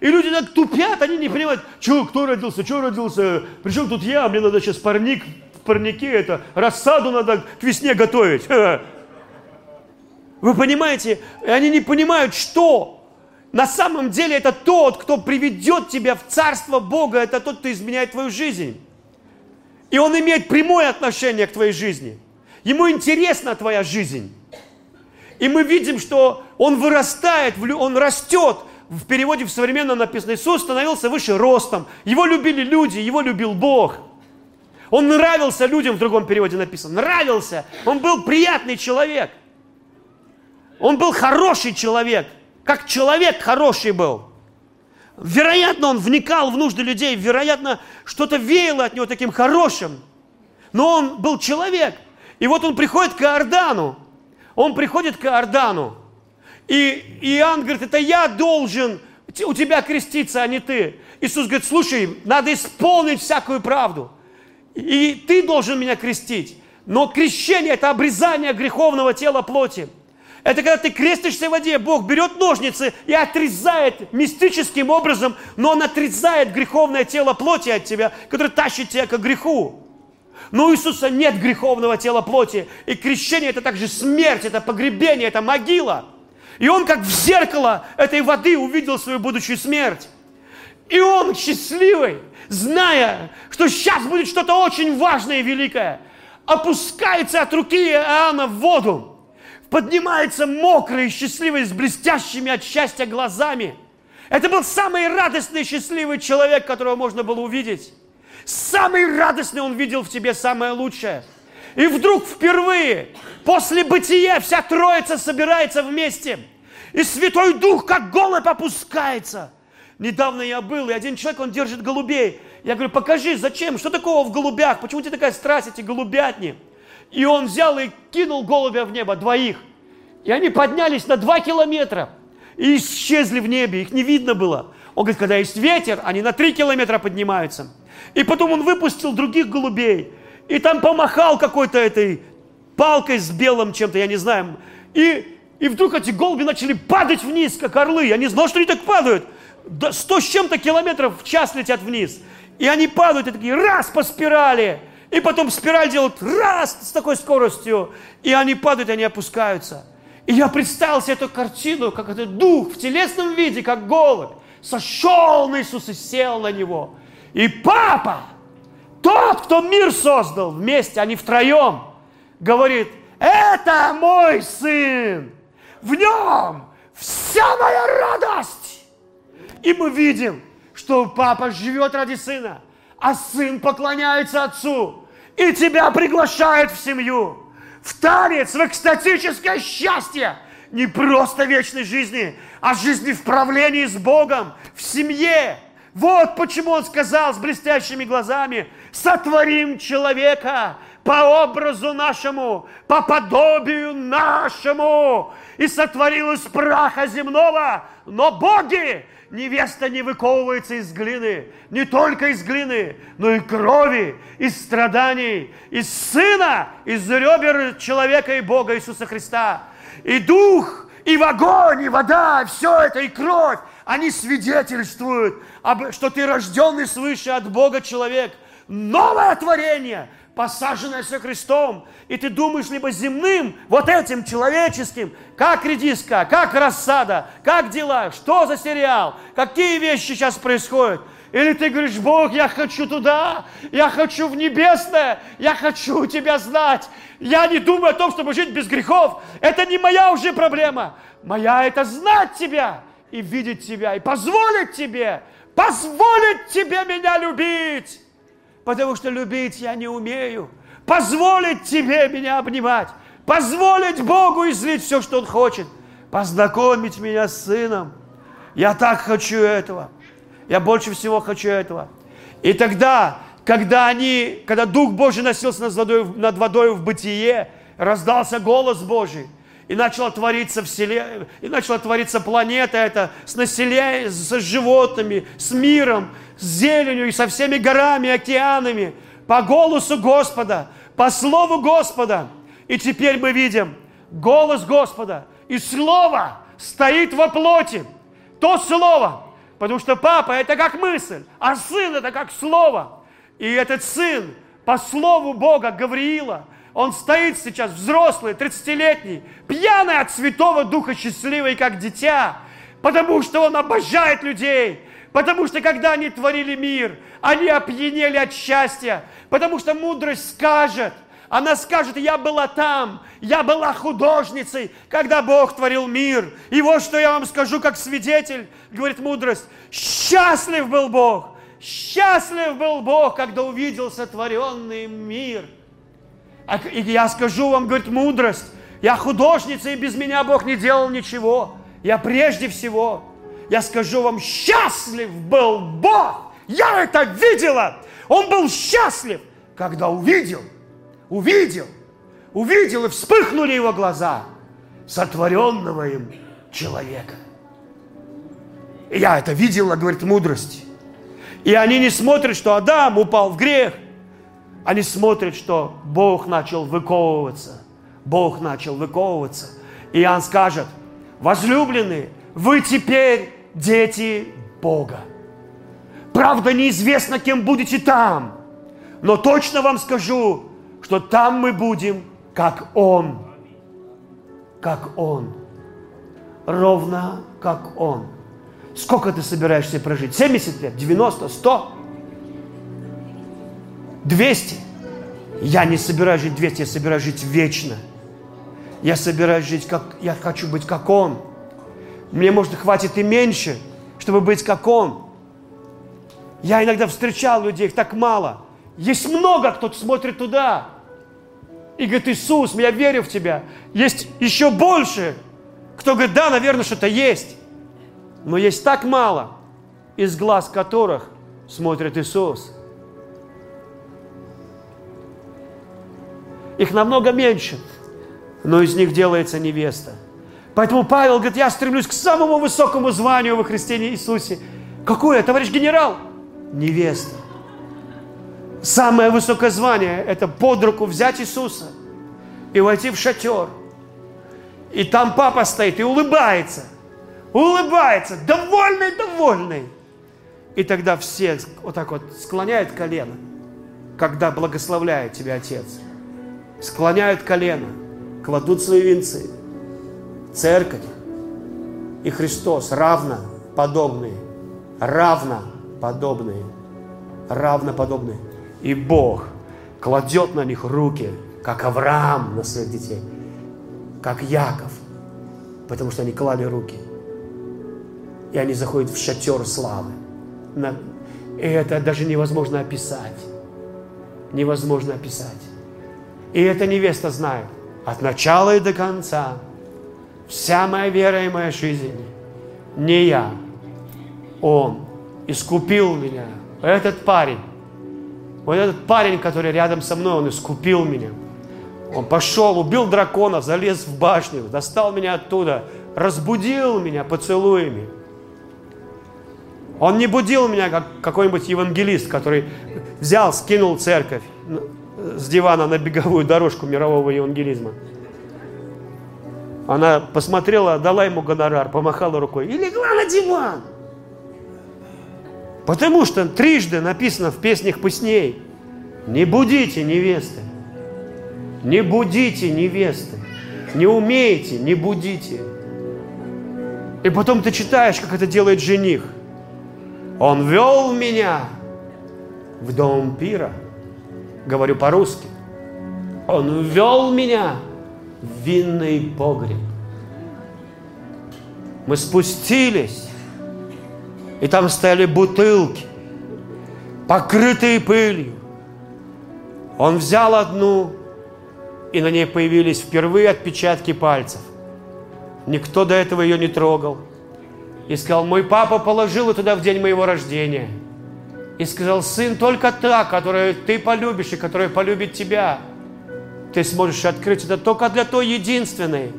И люди так тупят, они не понимают, что, кто родился, что родился, причем тут я, мне надо сейчас парник парнике это, рассаду надо к весне готовить. Вы понимаете, они не понимают, что на самом деле это тот, кто приведет тебя в Царство Бога, это тот, кто изменяет твою жизнь. И он имеет прямое отношение к твоей жизни. Ему интересна твоя жизнь. И мы видим, что он вырастает, он растет. В переводе в современном написано, Иисус становился выше ростом. Его любили люди, его любил Бог. Он нравился людям, в другом переводе написано. Нравился. Он был приятный человек. Он был хороший человек. Как человек хороший был. Вероятно, он вникал в нужды людей. Вероятно, что-то веяло от него таким хорошим. Но он был человек. И вот он приходит к Иордану. Он приходит к Иордану. И Иоанн говорит, это я должен у тебя креститься, а не ты. Иисус говорит, слушай, надо исполнить всякую правду. И ты должен меня крестить. Но крещение – это обрезание греховного тела плоти. Это когда ты крестишься в воде, Бог берет ножницы и отрезает мистическим образом, но Он отрезает греховное тело плоти от тебя, которое тащит тебя к греху. Но у Иисуса нет греховного тела плоти. И крещение – это также смерть, это погребение, это могила. И он как в зеркало этой воды увидел свою будущую смерть. И он счастливый, зная, что сейчас будет что-то очень важное и великое, опускается от руки Иоанна в воду. поднимается мокрый, счастливый, с блестящими от счастья глазами. Это был самый радостный, счастливый человек, которого можно было увидеть. Самый радостный он видел в тебе самое лучшее. И вдруг впервые, после бытия, вся троица собирается вместе. И Святой Дух, как голубь, опускается. Недавно я был, и один человек, он держит голубей. Я говорю, покажи, зачем, что такого в голубях, почему тебе такая страсть, эти голубятни? И он взял и кинул голубя в небо, двоих. И они поднялись на два километра и исчезли в небе, их не видно было. Он говорит, когда есть ветер, они на три километра поднимаются. И потом он выпустил других голубей, и там помахал какой-то этой палкой с белым чем-то, я не знаю. И, и вдруг эти голуби начали падать вниз, как орлы. Я не знал, что они так падают. Сто с чем-то километров в час летят вниз. И они падают, и такие раз по спирали. И потом спираль делают раз с такой скоростью. И они падают, и они опускаются. И я представил себе эту картину, как этот дух в телесном виде, как голубь, сошел на Иисуса и сел на него. И папа, тот, кто мир создал вместе, они втроем, говорит, это мой сын, в нем вся моя радость. И мы видим, что папа живет ради сына, а сын поклоняется отцу и тебя приглашает в семью, в танец, в экстатическое счастье, не просто вечной жизни, а жизни в правлении с Богом, в семье. Вот почему он сказал с блестящими глазами, сотворим человека по образу нашему, по подобию нашему. И сотворил из праха земного, но боги невеста не выковывается из глины, не только из глины, но и крови, из страданий, из Сына, из ребер человека и Бога Иисуса Христа. И Дух, и в огонь, и вода, все это, и кровь, они свидетельствуют, что ты рожденный свыше от Бога человек. Новое творение, посаженное со Христом. И ты думаешь либо земным, вот этим человеческим, как редиска, как рассада, как дела, что за сериал, какие вещи сейчас происходят. Или ты говоришь, Бог, я хочу туда, я хочу в небесное, я хочу тебя знать. Я не думаю о том, чтобы жить без грехов. Это не моя уже проблема. Моя это знать тебя и видеть тебя, и позволить тебе, позволить тебе меня любить потому что любить я не умею. Позволить тебе меня обнимать, позволить Богу излить все, что Он хочет, познакомить меня с Сыном. Я так хочу этого. Я больше всего хочу этого. И тогда, когда они, когда Дух Божий носился над водой, над водой в бытие, раздался голос Божий, и начала твориться вселенная, и начала твориться планета эта с населением, с животными, с миром, с зеленью и со всеми горами, океанами, по голосу Господа, по слову Господа. И теперь мы видим голос Господа, и Слово стоит во плоти. То Слово, потому что Папа – это как мысль, а Сын – это как Слово. И этот Сын по Слову Бога, Гавриила, он стоит сейчас взрослый, 30-летний, пьяный от Святого Духа, счастливый, как дитя, потому что он обожает людей, Потому что когда они творили мир, они опьянели от счастья. Потому что мудрость скажет, она скажет, я была там, я была художницей, когда Бог творил мир. И вот что я вам скажу как свидетель, говорит мудрость, счастлив был Бог, счастлив был Бог, когда увидел сотворенный мир. А и я скажу вам, говорит мудрость, я художница, и без меня Бог не делал ничего. Я прежде всего я скажу вам, счастлив был Бог. Я это видела. Он был счастлив, когда увидел, увидел, увидел, и вспыхнули его глаза сотворенного им человека. И я это видела, говорит, мудрость. И они не смотрят, что Адам упал в грех. Они смотрят, что Бог начал выковываться. Бог начал выковываться. И Иоанн скажет, возлюбленные, вы теперь дети Бога. Правда, неизвестно, кем будете там, но точно вам скажу, что там мы будем, как Он. Как Он. Ровно как Он. Сколько ты собираешься прожить? 70 лет? 90? 100? 200? Я не собираюсь жить 200, я собираюсь жить вечно. Я собираюсь жить, как я хочу быть, как Он. Мне, может, хватит и меньше, чтобы быть, как Он. Я иногда встречал людей, их так мало. Есть много, кто смотрит туда и говорит, Иисус, я верю в Тебя. Есть еще больше, кто говорит, да, наверное, что-то есть. Но есть так мало, из глаз которых смотрит Иисус. Их намного меньше, но из них делается невеста. Поэтому Павел говорит, я стремлюсь к самому высокому званию во Христе Иисусе. Какое, товарищ генерал? Невеста. Самое высокое звание – это под руку взять Иисуса и войти в шатер. И там папа стоит и улыбается. Улыбается, довольный, довольный. И тогда все вот так вот склоняют колено, когда благословляет тебя Отец. Склоняют колено, кладут свои венцы. Церковь и Христос равно подобные, равно подобные, равно подобные. И Бог кладет на них руки, как Авраам на своих детей, как Яков, потому что они клали руки. И они заходят в шатер славы. И это даже невозможно описать. Невозможно описать. И эта невеста знает от начала и до конца. Вся моя вера и моя жизнь не я. Он искупил меня. Этот парень вот этот парень, который рядом со мной, он искупил меня. Он пошел, убил дракона, залез в башню, достал меня оттуда, разбудил меня поцелуями. Он не будил меня, как какой-нибудь евангелист, который взял, скинул церковь с дивана на беговую дорожку мирового евангелизма. Она посмотрела, дала ему гонорар, помахала рукой и легла на диван. Потому что трижды написано в песнях песней, не будите невесты, не будите невесты, не умеете, не будите. И потом ты читаешь, как это делает жених. Он вел меня в дом пира. Говорю по-русски. Он вел меня в винный погреб. Мы спустились и там стояли бутылки, покрытые пылью. Он взял одну, и на ней появились впервые отпечатки пальцев. Никто до этого ее не трогал. И сказал, мой папа положил ее туда в день моего рождения. И сказал, сын, только та, которую ты полюбишь и которая полюбит тебя, ты сможешь открыть это только для той единственной.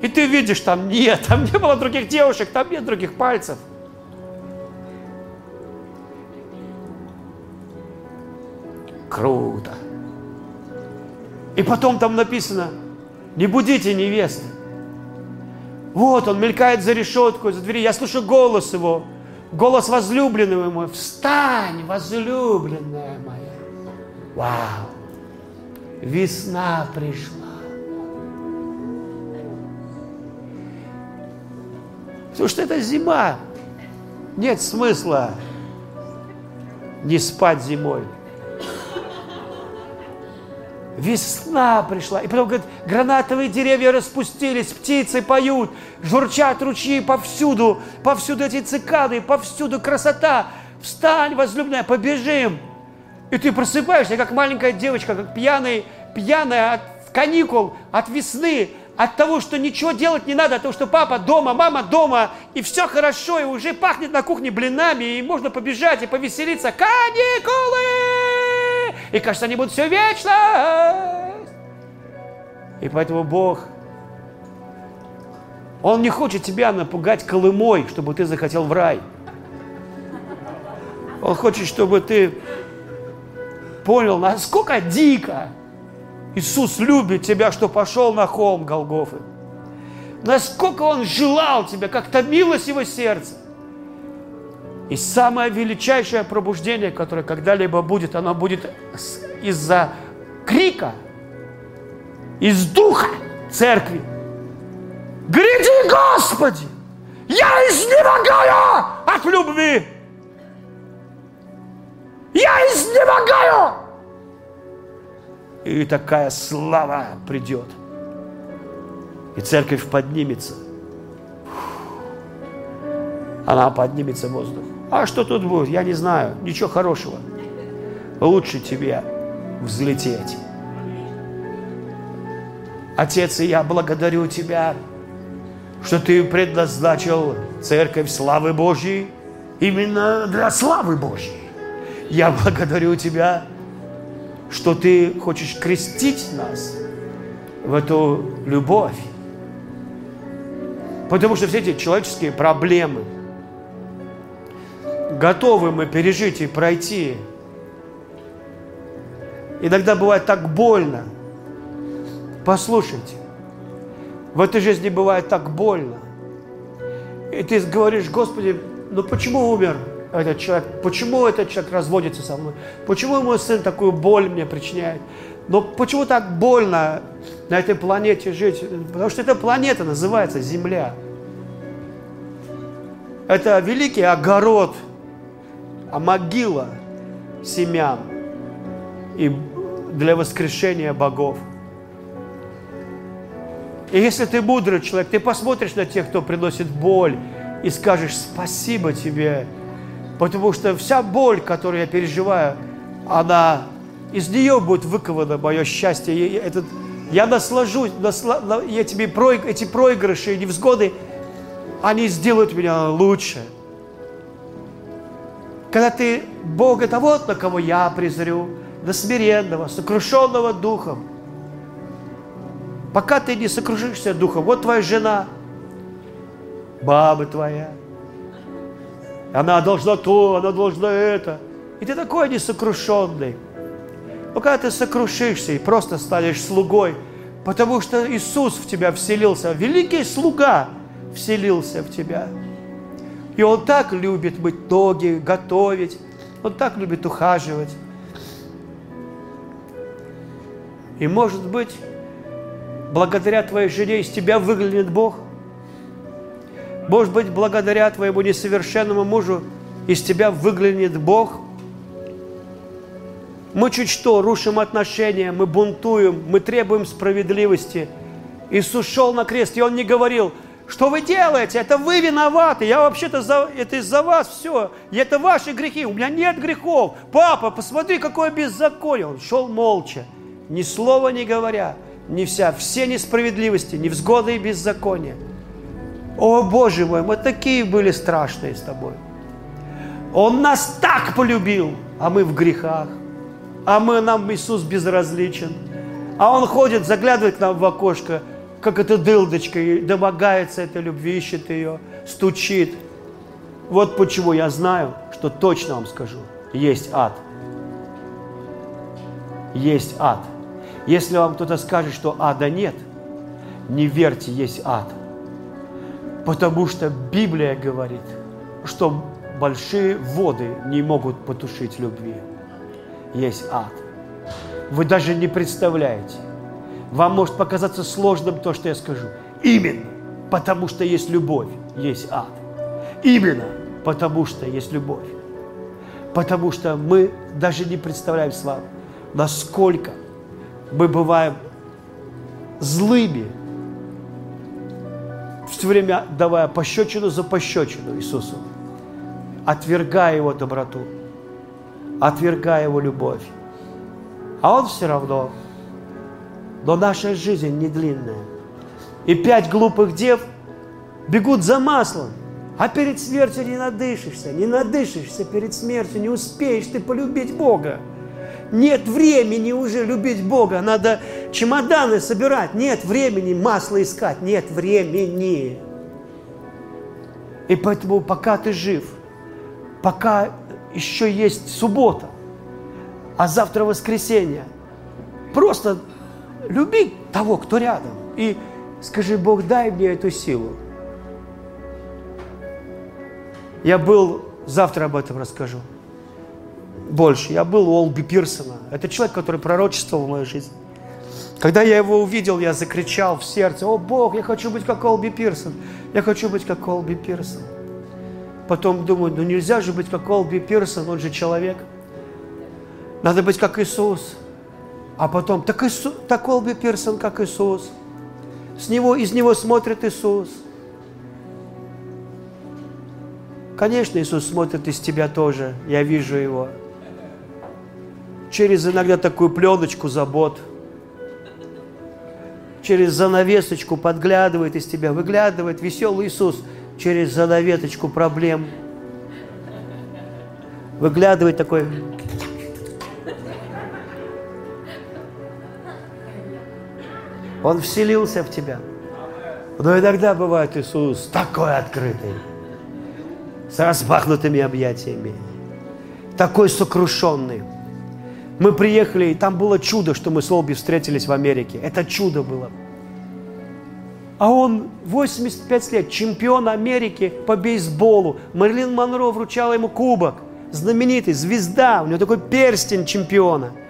И ты видишь, там нет, там не было других девушек, там нет других пальцев – Круто. И потом там написано, не будите невесты. Вот он мелькает за решеткой, за дверью. Я слышу голос его, голос возлюбленного мой. Встань, возлюбленная моя. Вау. Весна пришла. Потому что это зима. Нет смысла не спать зимой. Весна пришла. И потом, говорит, гранатовые деревья распустились, птицы поют, журчат ручьи повсюду, повсюду эти цикады, повсюду красота. Встань, возлюбленная, побежим. И ты просыпаешься, как маленькая девочка, как пьяный, пьяная от каникул, от весны, от того, что ничего делать не надо, от того, что папа дома, мама дома, и все хорошо, и уже пахнет на кухне блинами, и можно побежать и повеселиться. Каникулы! И кажется, они будут все вечно. И поэтому Бог, Он не хочет тебя напугать колымой, чтобы ты захотел в рай. Он хочет, чтобы ты понял, насколько дико Иисус любит тебя, что пошел на холм Голгофы. Насколько Он желал тебя, как томилось Его сердце. И самое величайшее пробуждение, которое когда-либо будет, оно будет из-за крика, из духа церкви. Гряди, Господи! Я изнемогаю от любви! Я изнемогаю! И такая слава придет. И церковь поднимется. Она поднимется в воздух. А что тут будет? Я не знаю. Ничего хорошего. Лучше тебе взлететь. Отец, и я благодарю Тебя, что Ты предназначил Церковь Славы Божьей именно для славы Божьей. Я благодарю Тебя, что Ты хочешь крестить нас в эту любовь. Потому что все эти человеческие проблемы готовы мы пережить и пройти. Иногда бывает так больно. Послушайте, в этой жизни бывает так больно. И ты говоришь, Господи, ну почему умер этот человек? Почему этот человек разводится со мной? Почему мой сын такую боль мне причиняет? Но почему так больно на этой планете жить? Потому что эта планета называется Земля. Это великий огород, а могила семян и для воскрешения богов. И если ты мудрый человек, ты посмотришь на тех, кто приносит боль, и скажешь спасибо тебе, потому что вся боль, которую я переживаю, она из нее будет выковано мое счастье. И этот, я наслажусь, насла, я тебе про, эти проигрыши и невзгоды, они сделают меня лучше. Когда ты Бог это вот на кого я презрю, на смиренного, сокрушенного духом. Пока ты не сокрушишься духом, вот твоя жена, баба твоя, она должна то, она должна это. И ты такой несокрушенный. Но когда ты сокрушишься и просто станешь слугой, потому что Иисус в тебя вселился, великий слуга вселился в тебя. И Он так любит мыть ноги, готовить, Он так любит ухаживать. И может быть, благодаря твоей жене из тебя выглянет Бог. Может быть, благодаря твоему несовершенному мужу из тебя выглянет Бог – мы чуть что рушим отношения, мы бунтуем, мы требуем справедливости. Иисус шел на крест, и Он не говорил, что вы делаете, это вы виноваты, я вообще-то за, это из-за вас все, и это ваши грехи, у меня нет грехов. Папа, посмотри, какое беззаконие. Он шел молча, ни слова не говоря, не вся, все несправедливости, невзгоды и беззакония. О, Боже мой, мы такие были страшные с тобой. Он нас так полюбил, а мы в грехах а мы, нам Иисус безразличен. А Он ходит, заглядывает к нам в окошко, как эта дылдочка, и домогается этой любви, ищет ее, стучит. Вот почему я знаю, что точно вам скажу, есть ад. Есть ад. Если вам кто-то скажет, что ада нет, не верьте, есть ад. Потому что Библия говорит, что большие воды не могут потушить любви есть ад. Вы даже не представляете. Вам может показаться сложным то, что я скажу. Именно потому, что есть любовь, есть ад. Именно потому, что есть любовь. Потому что мы даже не представляем с вами, насколько мы бываем злыми, все время давая пощечину за пощечину Иисусу, отвергая Его доброту отвергая его любовь. А он все равно. Но наша жизнь не длинная. И пять глупых дев бегут за маслом. А перед смертью не надышишься, не надышишься перед смертью, не успеешь ты полюбить Бога. Нет времени уже любить Бога, надо чемоданы собирать, нет времени масло искать, нет времени. И поэтому пока ты жив, пока еще есть суббота, а завтра воскресенье. Просто люби того, кто рядом. И скажи, Бог, дай мне эту силу. Я был, завтра об этом расскажу, больше. Я был у Олби Пирсона. Это человек, который пророчествовал в мою жизнь. Когда я его увидел, я закричал в сердце, о Бог, я хочу быть как Олби Пирсон. Я хочу быть как Олби Пирсон. Потом думаю, ну нельзя же быть как Олби Пирсон, он же человек. Надо быть как Иисус. А потом, так, Иисус, так Олби Пирсон, как Иисус. С него, из него смотрит Иисус. Конечно, Иисус смотрит из тебя тоже. Я вижу его. Через иногда такую пленочку забот. Через занавесочку подглядывает из тебя, выглядывает веселый Иисус через занавесочку проблем. Выглядывает такой, Он вселился в тебя. Но иногда бывает Иисус такой открытый, с распахнутыми объятиями, такой сокрушенный. Мы приехали, и там было чудо, что мы с Олби встретились в Америке. Это чудо было. А он 85 лет, чемпион Америки по бейсболу. Мэрилин Монро вручала ему кубок. Знаменитый, звезда, у него такой перстень чемпиона –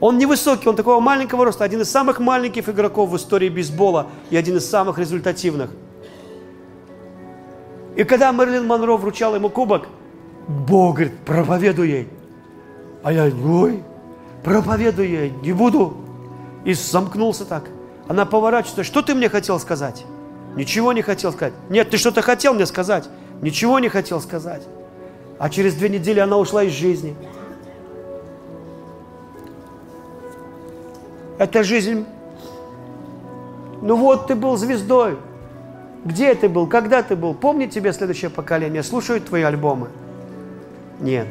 он невысокий, он такого маленького роста, один из самых маленьких игроков в истории бейсбола и один из самых результативных. И когда Мерлин Монро вручал ему кубок, Бог говорит, проповедуй ей. А я, ой, проповедуй ей, не буду. И замкнулся так. Она поворачивается, что ты мне хотел сказать? Ничего не хотел сказать. Нет, ты что-то хотел мне сказать? Ничего не хотел сказать. А через две недели она ушла из жизни. Это жизнь. Ну вот ты был звездой. Где ты был? Когда ты был? Помнит тебе следующее поколение? Слушают твои альбомы? Нет.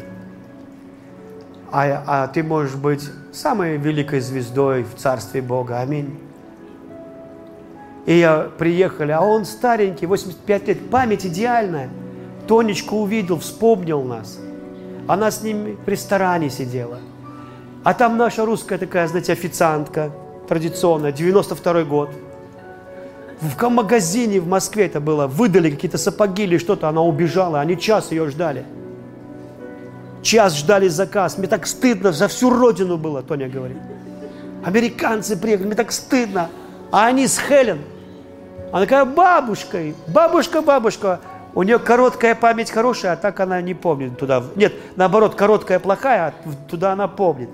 А, а ты можешь быть самой великой звездой в Царстве Бога. Аминь. И я приехали, а он старенький, 85 лет, память идеальная. Тонечку увидел, вспомнил нас. Она с ним в ресторане сидела. А там наша русская такая, знаете, официантка, традиционная, 92 год. В магазине в Москве это было, выдали какие-то сапоги или что-то, она убежала, они час ее ждали. Час ждали заказ. Мне так стыдно, за всю родину было, Тоня говорит. Американцы приехали, мне так стыдно. А они с Хелен. Она такая бабушка, бабушка, бабушка. У нее короткая память хорошая, а так она не помнит туда. Нет, наоборот, короткая плохая, а туда она помнит.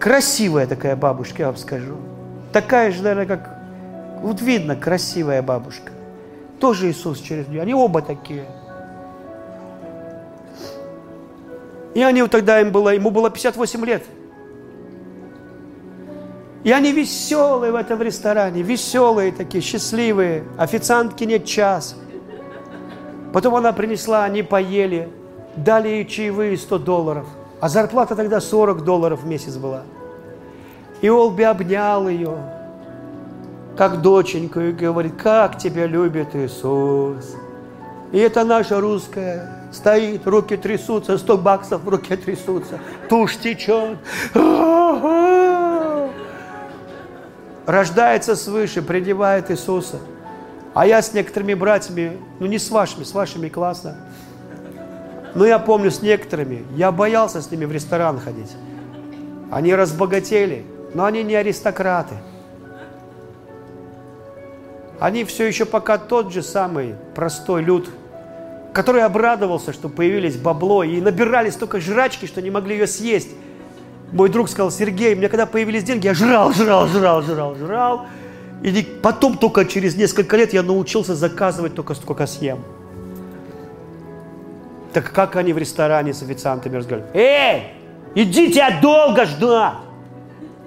Красивая такая бабушка, я вам скажу. Такая же, наверное, как... Вот видно, красивая бабушка. Тоже Иисус через нее. Они оба такие. И они вот тогда им было, ему было 58 лет. И они веселые в этом ресторане, веселые такие, счастливые. Официантки нет час. Потом она принесла, они поели, дали ей чаевые 100 долларов – а зарплата тогда 40 долларов в месяц была. И Олби обнял ее, как доченьку, и говорит, как тебя любит Иисус. И это наша русская стоит, руки трясутся, 100 баксов в руке трясутся, тушь течет. Рождается свыше, принимает Иисуса. А я с некоторыми братьями, ну не с вашими, с вашими классно, но я помню с некоторыми, я боялся с ними в ресторан ходить. Они разбогатели, но они не аристократы. Они все еще пока тот же самый простой люд, который обрадовался, что появились бабло, и набирали столько жрачки, что не могли ее съесть. Мой друг сказал, Сергей, мне когда появились деньги, я жрал, жрал, жрал, жрал, жрал. И потом только через несколько лет я научился заказывать только сколько съем. Так как они в ресторане с официантами разговаривают? Эй, идите, я долго ждать.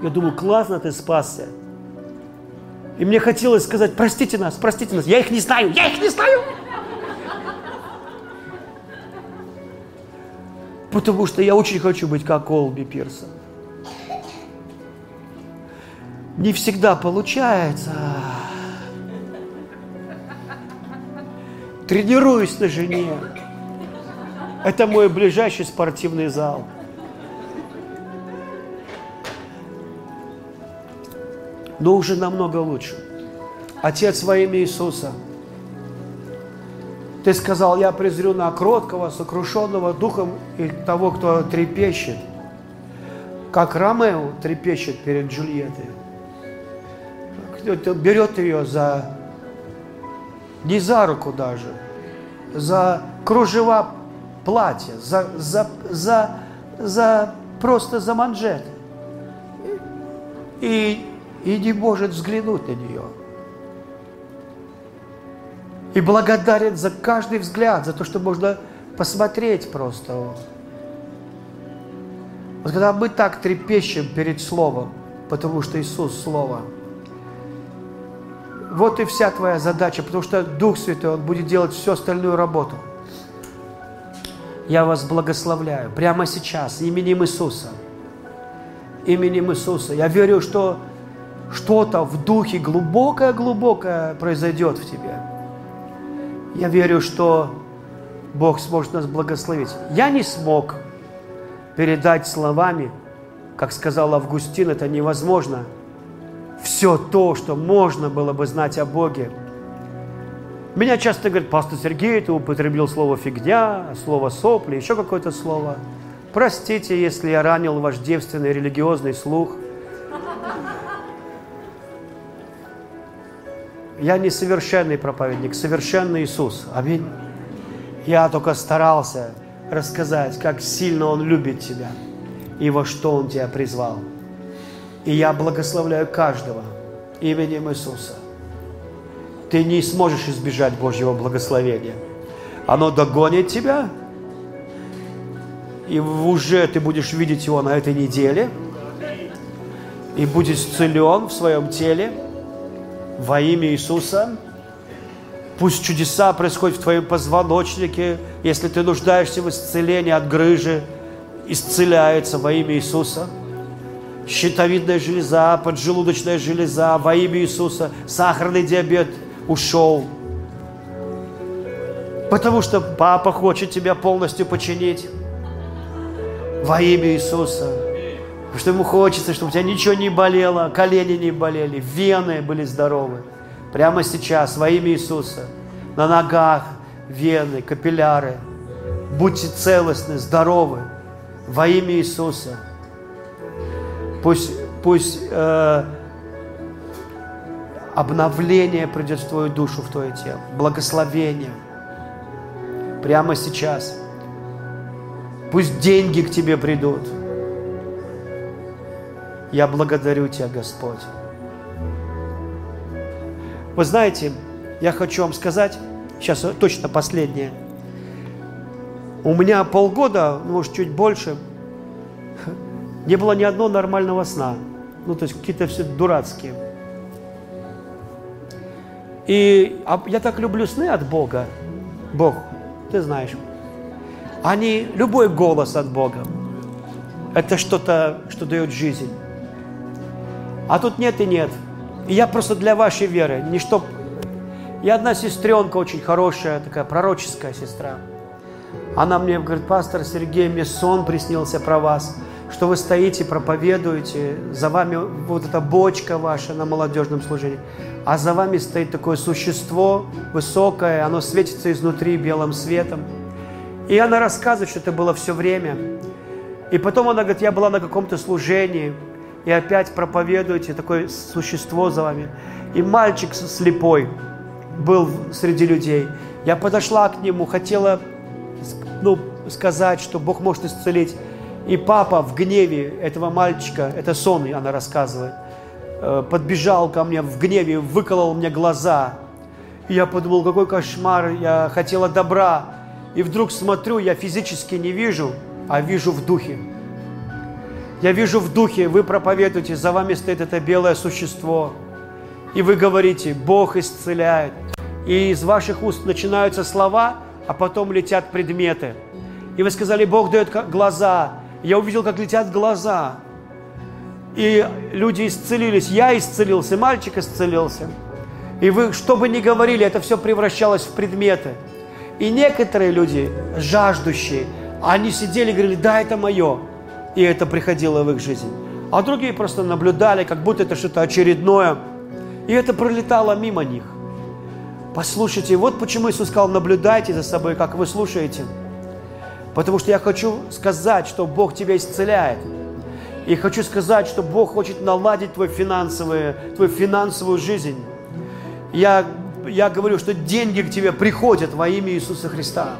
Я думаю, классно ты спасся. И мне хотелось сказать, простите нас, простите нас. Я их не знаю, я их не знаю. Потому что я очень хочу быть как Олби Пирсон. Не всегда получается. Тренируюсь на жене. Это мой ближайший спортивный зал. Но уже намного лучше. Отец во имя Иисуса, Ты сказал, я презрю на кроткого, сокрушенного духом и того, кто трепещет, как Ромео трепещет перед Джульеттой. Берет ее за, не за руку даже, за кружева платье, за, за, за, за, просто за манжет. И и не может взглянуть на нее. И благодарен за каждый взгляд, за то, что можно посмотреть просто. Вот когда мы так трепещем перед Словом, потому что Иисус Слово, вот и вся твоя задача, потому что Дух Святой, Он будет делать всю остальную работу. Я вас благословляю прямо сейчас именем Иисуса. Именем Иисуса. Я верю, что что-то в духе глубокое-глубокое произойдет в тебе. Я верю, что Бог сможет нас благословить. Я не смог передать словами, как сказал Августин, это невозможно. Все то, что можно было бы знать о Боге. Меня часто говорят, пастор Сергей, ты употребил слово фигня, слово сопли, еще какое-то слово. Простите, если я ранил ваш девственный религиозный слух. Я не совершенный проповедник, совершенный Иисус. Аминь. Я только старался рассказать, как сильно Он любит тебя и во что Он тебя призвал. И я благословляю каждого именем Иисуса. Ты не сможешь избежать Божьего благословения. Оно догонит тебя, и уже ты будешь видеть его на этой неделе, и будешь исцелен в своем теле во имя Иисуса. Пусть чудеса происходят в твоем позвоночнике. Если ты нуждаешься в исцелении от грыжи, исцеляется во имя Иисуса. Щитовидная железа, поджелудочная железа во имя Иисуса. Сахарный диабет ушел. Потому что папа хочет тебя полностью починить во имя Иисуса. Потому что ему хочется, чтобы у тебя ничего не болело, колени не болели, вены были здоровы прямо сейчас во имя Иисуса. На ногах, вены, капилляры. Будьте целостны, здоровы во имя Иисуса. Пусть, пусть э, обновление придет в твою душу, в твое тело. Благословение. Прямо сейчас. Пусть деньги к тебе придут. Я благодарю Тебя, Господь. Вы знаете, я хочу вам сказать, сейчас точно последнее. У меня полгода, ну, может, чуть больше, не было ни одного нормального сна. Ну, то есть какие-то все дурацкие. И а я так люблю сны от Бога. Бог, ты знаешь. Они, любой голос от Бога, это что-то, что дает жизнь. А тут нет и нет. И я просто для вашей веры, не чтоб... Я одна сестренка очень хорошая, такая пророческая сестра. Она мне говорит, пастор Сергей, мне сон приснился про вас, что вы стоите, проповедуете, за вами вот эта бочка ваша на молодежном служении, а за вами стоит такое существо высокое, оно светится изнутри белым светом. И она рассказывает, что это было все время. И потом она говорит, я была на каком-то служении, и опять проповедуете, такое существо за вами. И мальчик слепой был среди людей. Я подошла к нему, хотела ну, сказать, что Бог может исцелить. И папа в гневе этого мальчика, это сон, она рассказывает, подбежал ко мне в гневе, выколол мне глаза. И я подумал, какой кошмар, я хотела добра. И вдруг смотрю, я физически не вижу, а вижу в духе. Я вижу в духе, вы проповедуете, за вами стоит это белое существо. И вы говорите, Бог исцеляет. И из ваших уст начинаются слова, а потом летят предметы. И вы сказали, Бог дает глаза. Я увидел, как летят глаза. И люди исцелились. Я исцелился, мальчик исцелился. И вы, что бы ни говорили, это все превращалось в предметы. И некоторые люди, жаждущие, они сидели и говорили, да, это мое и это приходило в их жизнь. А другие просто наблюдали, как будто это что-то очередное, и это пролетало мимо них. Послушайте, вот почему Иисус сказал, наблюдайте за собой, как вы слушаете. Потому что я хочу сказать, что Бог тебя исцеляет. И хочу сказать, что Бог хочет наладить твой финансовый, твою финансовую жизнь. Я, я говорю, что деньги к тебе приходят во имя Иисуса Христа.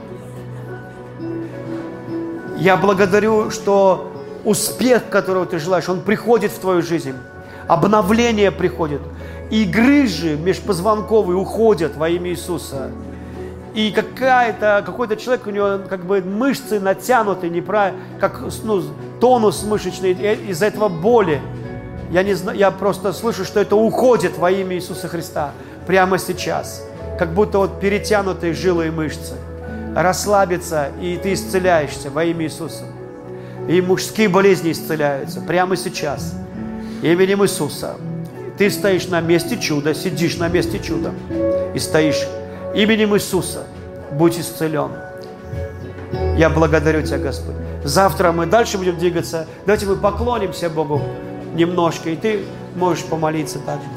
Я благодарю, что успех, которого ты желаешь, он приходит в твою жизнь. обновление приходит. И грыжи межпозвонковые уходят во имя Иисуса. И какая-то, какой-то человек, у него как бы мышцы натянуты, неправильно, как ну, тонус мышечный, из-за этого боли. Я, не знаю, я просто слышу, что это уходит во имя Иисуса Христа прямо сейчас. Как будто вот перетянутые жилы и мышцы. Расслабиться, и ты исцеляешься во имя Иисуса. И мужские болезни исцеляются прямо сейчас. Именем Иисуса. Ты стоишь на месте чуда, сидишь на месте чуда и стоишь. Именем Иисуса будь исцелен. Я благодарю Тебя, Господь. Завтра мы дальше будем двигаться. Давайте мы поклонимся Богу немножко, и ты можешь помолиться также.